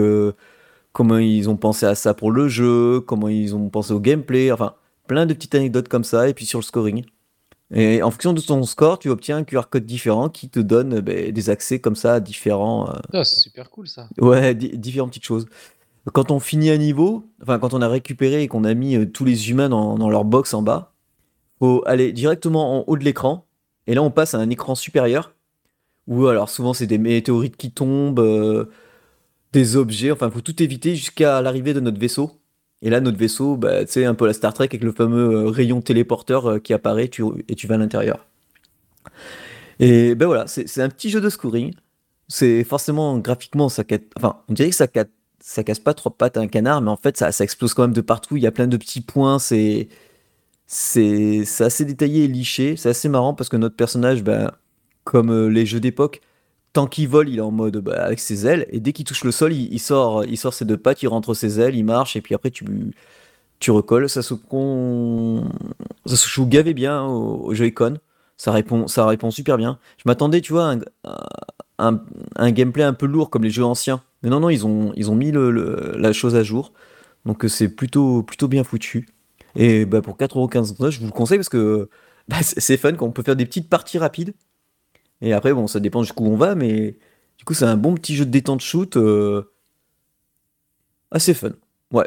S3: comment ils ont pensé à ça pour le jeu, comment ils ont pensé au gameplay, enfin plein de petites anecdotes comme ça, et puis sur le scoring. Et en fonction de ton score, tu obtiens un QR code différent qui te donne euh, bah, des accès comme ça à différents, euh,
S1: Ah, c'est super cool ça.
S3: Ouais, di- différentes petites choses. Quand on finit un niveau, enfin quand on a récupéré et qu'on a mis euh, tous les humains dans, dans leur box en bas, faut aller directement en haut de l'écran. Et là, on passe à un écran supérieur. Où alors souvent c'est des météorites qui tombent, euh, des objets. Enfin, faut tout éviter jusqu'à l'arrivée de notre vaisseau. Et là, notre vaisseau, bah, tu sais, un peu la Star Trek avec le fameux euh, rayon téléporteur euh, qui apparaît et tu vas à l'intérieur. Et ben voilà, c'est un petit jeu de scoring. C'est forcément graphiquement, ça enfin, on dirait que ça, ca- ça casse pas trois pattes à un canard, mais en fait, ça, ça explose quand même de partout. Il y a plein de petits points. C'est c'est c'est assez détaillé et liché. C'est assez marrant parce que notre personnage, ben, comme euh, les jeux d'époque, tant qu'il vole, il est en mode bah, avec ses ailes, et dès qu'il touche le sol, il, sort, il sort ses deux pattes, il rentre ses ailes, il marche, et puis après tu tu recolles. Ça se con... ça se joue gavé bien au, au Joy-Con. Ça répond, ça répond super bien. Je m'attendais, tu vois, à un, un, gameplay un peu lourd comme les jeux anciens. Mais non, non, ils ont, ils ont mis le, la chose à jour. Donc euh, c'est plutôt, plutôt bien foutu. Et bah, pour 4,15€, je vous le conseille parce que bah, c'est c'est fun quand on peut faire des petites parties rapides. Et après, bon, ça dépend jusqu'où on va, mais du coup, c'est un bon petit jeu de détente shoot. euh, assez fun. Ouais.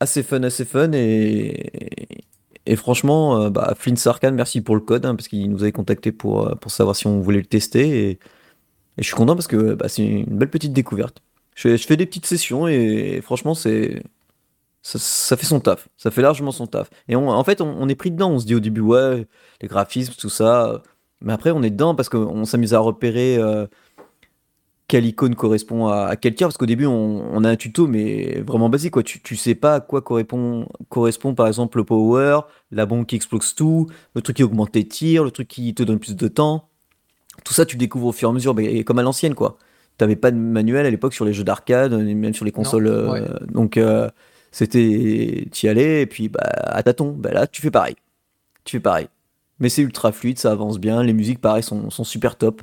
S3: Assez fun, assez fun. Et, et franchement, euh, bah, Flint Sarkhan, merci pour le code, hein, parce qu'il nous avait contacté pour, euh, pour savoir si on voulait le tester. Et, je suis content parce que bah, c'est une belle petite découverte. Je fais, des petites sessions et franchement, c'est. Ça, fait son taf, ça fait largement son taf. Et on- en fait, on est pris dedans. On se dit au début, ouais, les graphismes, tout ça. Mais après, on est dedans parce qu'on s'amuse à repérer euh, quelle icône correspond à, à quel tir. Parce qu'au début, on, on a un tuto, mais vraiment basique. Quoi. Tu, tu sais pas à quoi correspond, correspond, par exemple, le power, la bombe qui explose tout, le truc qui augmente tes tirs, le truc qui te donne plus de temps. Tout ça, tu découvres au fur et à mesure, mais comme à l'ancienne, quoi. T'avais pas de manuel à l'époque sur les jeux d'arcade, même sur les consoles. euh,
S1: ouais.
S3: Donc, euh, c'était. T'y allais, et puis, bah, à tâtons. Bah, là, tu fais pareil. Tu fais pareil. Mais c'est ultra fluide, ça avance bien. Les musiques, pareil, sont, sont super top.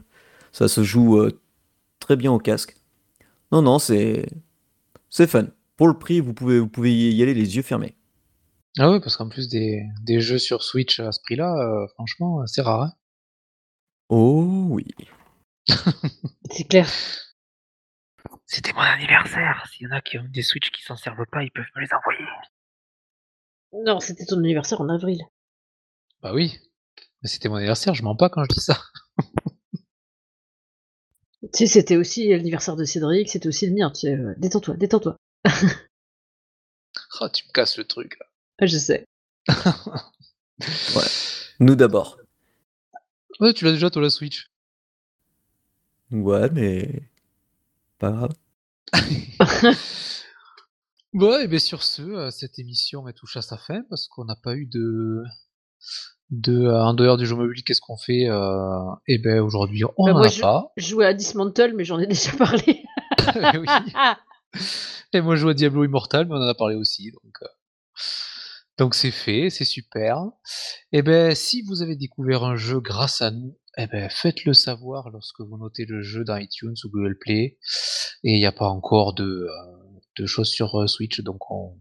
S3: Ça se joue euh, très bien au casque. Non, non, c'est. C'est fun. Pour le prix, vous pouvez, vous pouvez y aller les yeux fermés.
S1: Ah ouais, parce qu'en plus des, des jeux sur Switch à ce prix-là, euh, franchement, c'est rare. hein.
S3: Oh oui.
S2: C'est clair.
S1: C'était mon anniversaire. S'il y en a qui ont des Switch qui s'en servent pas, ils peuvent me les envoyer.
S2: Non, c'était ton anniversaire en avril.
S1: Bah oui. Mais c'était mon anniversaire, je mens pas quand je dis ça.
S2: Tu sais, c'était aussi l'anniversaire de Cédric, c'était aussi le mien. Tu sais, euh, détends-toi, détends-toi.
S1: Oh, tu me casses le truc.
S2: Ah, je sais.
S3: Nous d'abord.
S1: Ouais, tu l'as déjà, toi, la Switch.
S3: Ouais, mais. Pas grave.
S1: Ouais, et bien sur ce, euh, cette émission elle touche à sa fin parce qu'on n'a pas eu de. De euh, en dehors du jeu mobile, qu'est-ce qu'on fait euh, Et ben aujourd'hui, on
S2: Bah,
S1: n'en
S2: moi,
S1: a
S2: je-
S1: pas.
S2: Jouer à Dismantle, mais j'en ai déjà parlé.
S1: oui. Et moi, je joue à Diablo Immortal, mais on en a parlé aussi. Donc, euh, donc c'est fait, c'est super. Et ben, si vous avez découvert un jeu grâce à nous, eh ben, faites-le savoir lorsque vous notez le jeu dans iTunes ou Google Play. Et il n'y a pas encore de, euh, de choses sur Switch, donc on,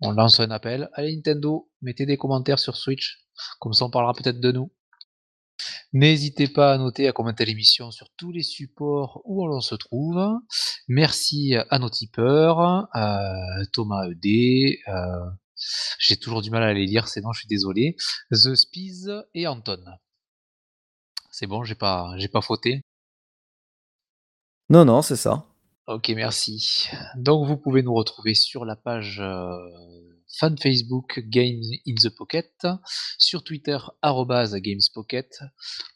S1: on lance un appel. Allez Nintendo, mettez des commentaires sur Switch, comme ça on parlera peut-être de nous. N'hésitez pas à noter, à commenter l'émission sur tous les supports où l'on se trouve. Merci à nos tipeurs, Thomas ED, j'ai toujours du mal à les lire, sinon je suis désolé. The Spies et Anton. C'est bon, j'ai pas, j'ai pas fauté.
S3: Non, non, c'est ça.
S1: Ok, merci. Donc vous pouvez nous retrouver sur la page euh, fan Facebook Games in the Pocket, sur Twitter gamespocket.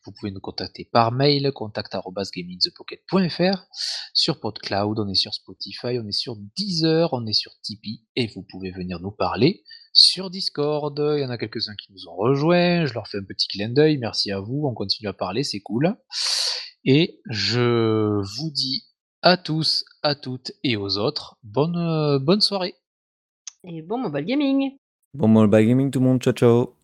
S1: Vous pouvez nous contacter par mail contact arrobase gameinthepocket.fr. Sur PodCloud, on est sur Spotify, on est sur Deezer, on est sur Tipeee et vous pouvez venir nous parler sur Discord. Il y en a quelques-uns qui nous ont rejoints. Je leur fais un petit clin d'œil. Merci à vous. On continue à parler, c'est cool. Et je vous dis à tous, à toutes et aux autres, bonne, euh, bonne soirée.
S2: Et bon, mobile gaming.
S3: Bon, mobile gaming, tout le monde, ciao ciao.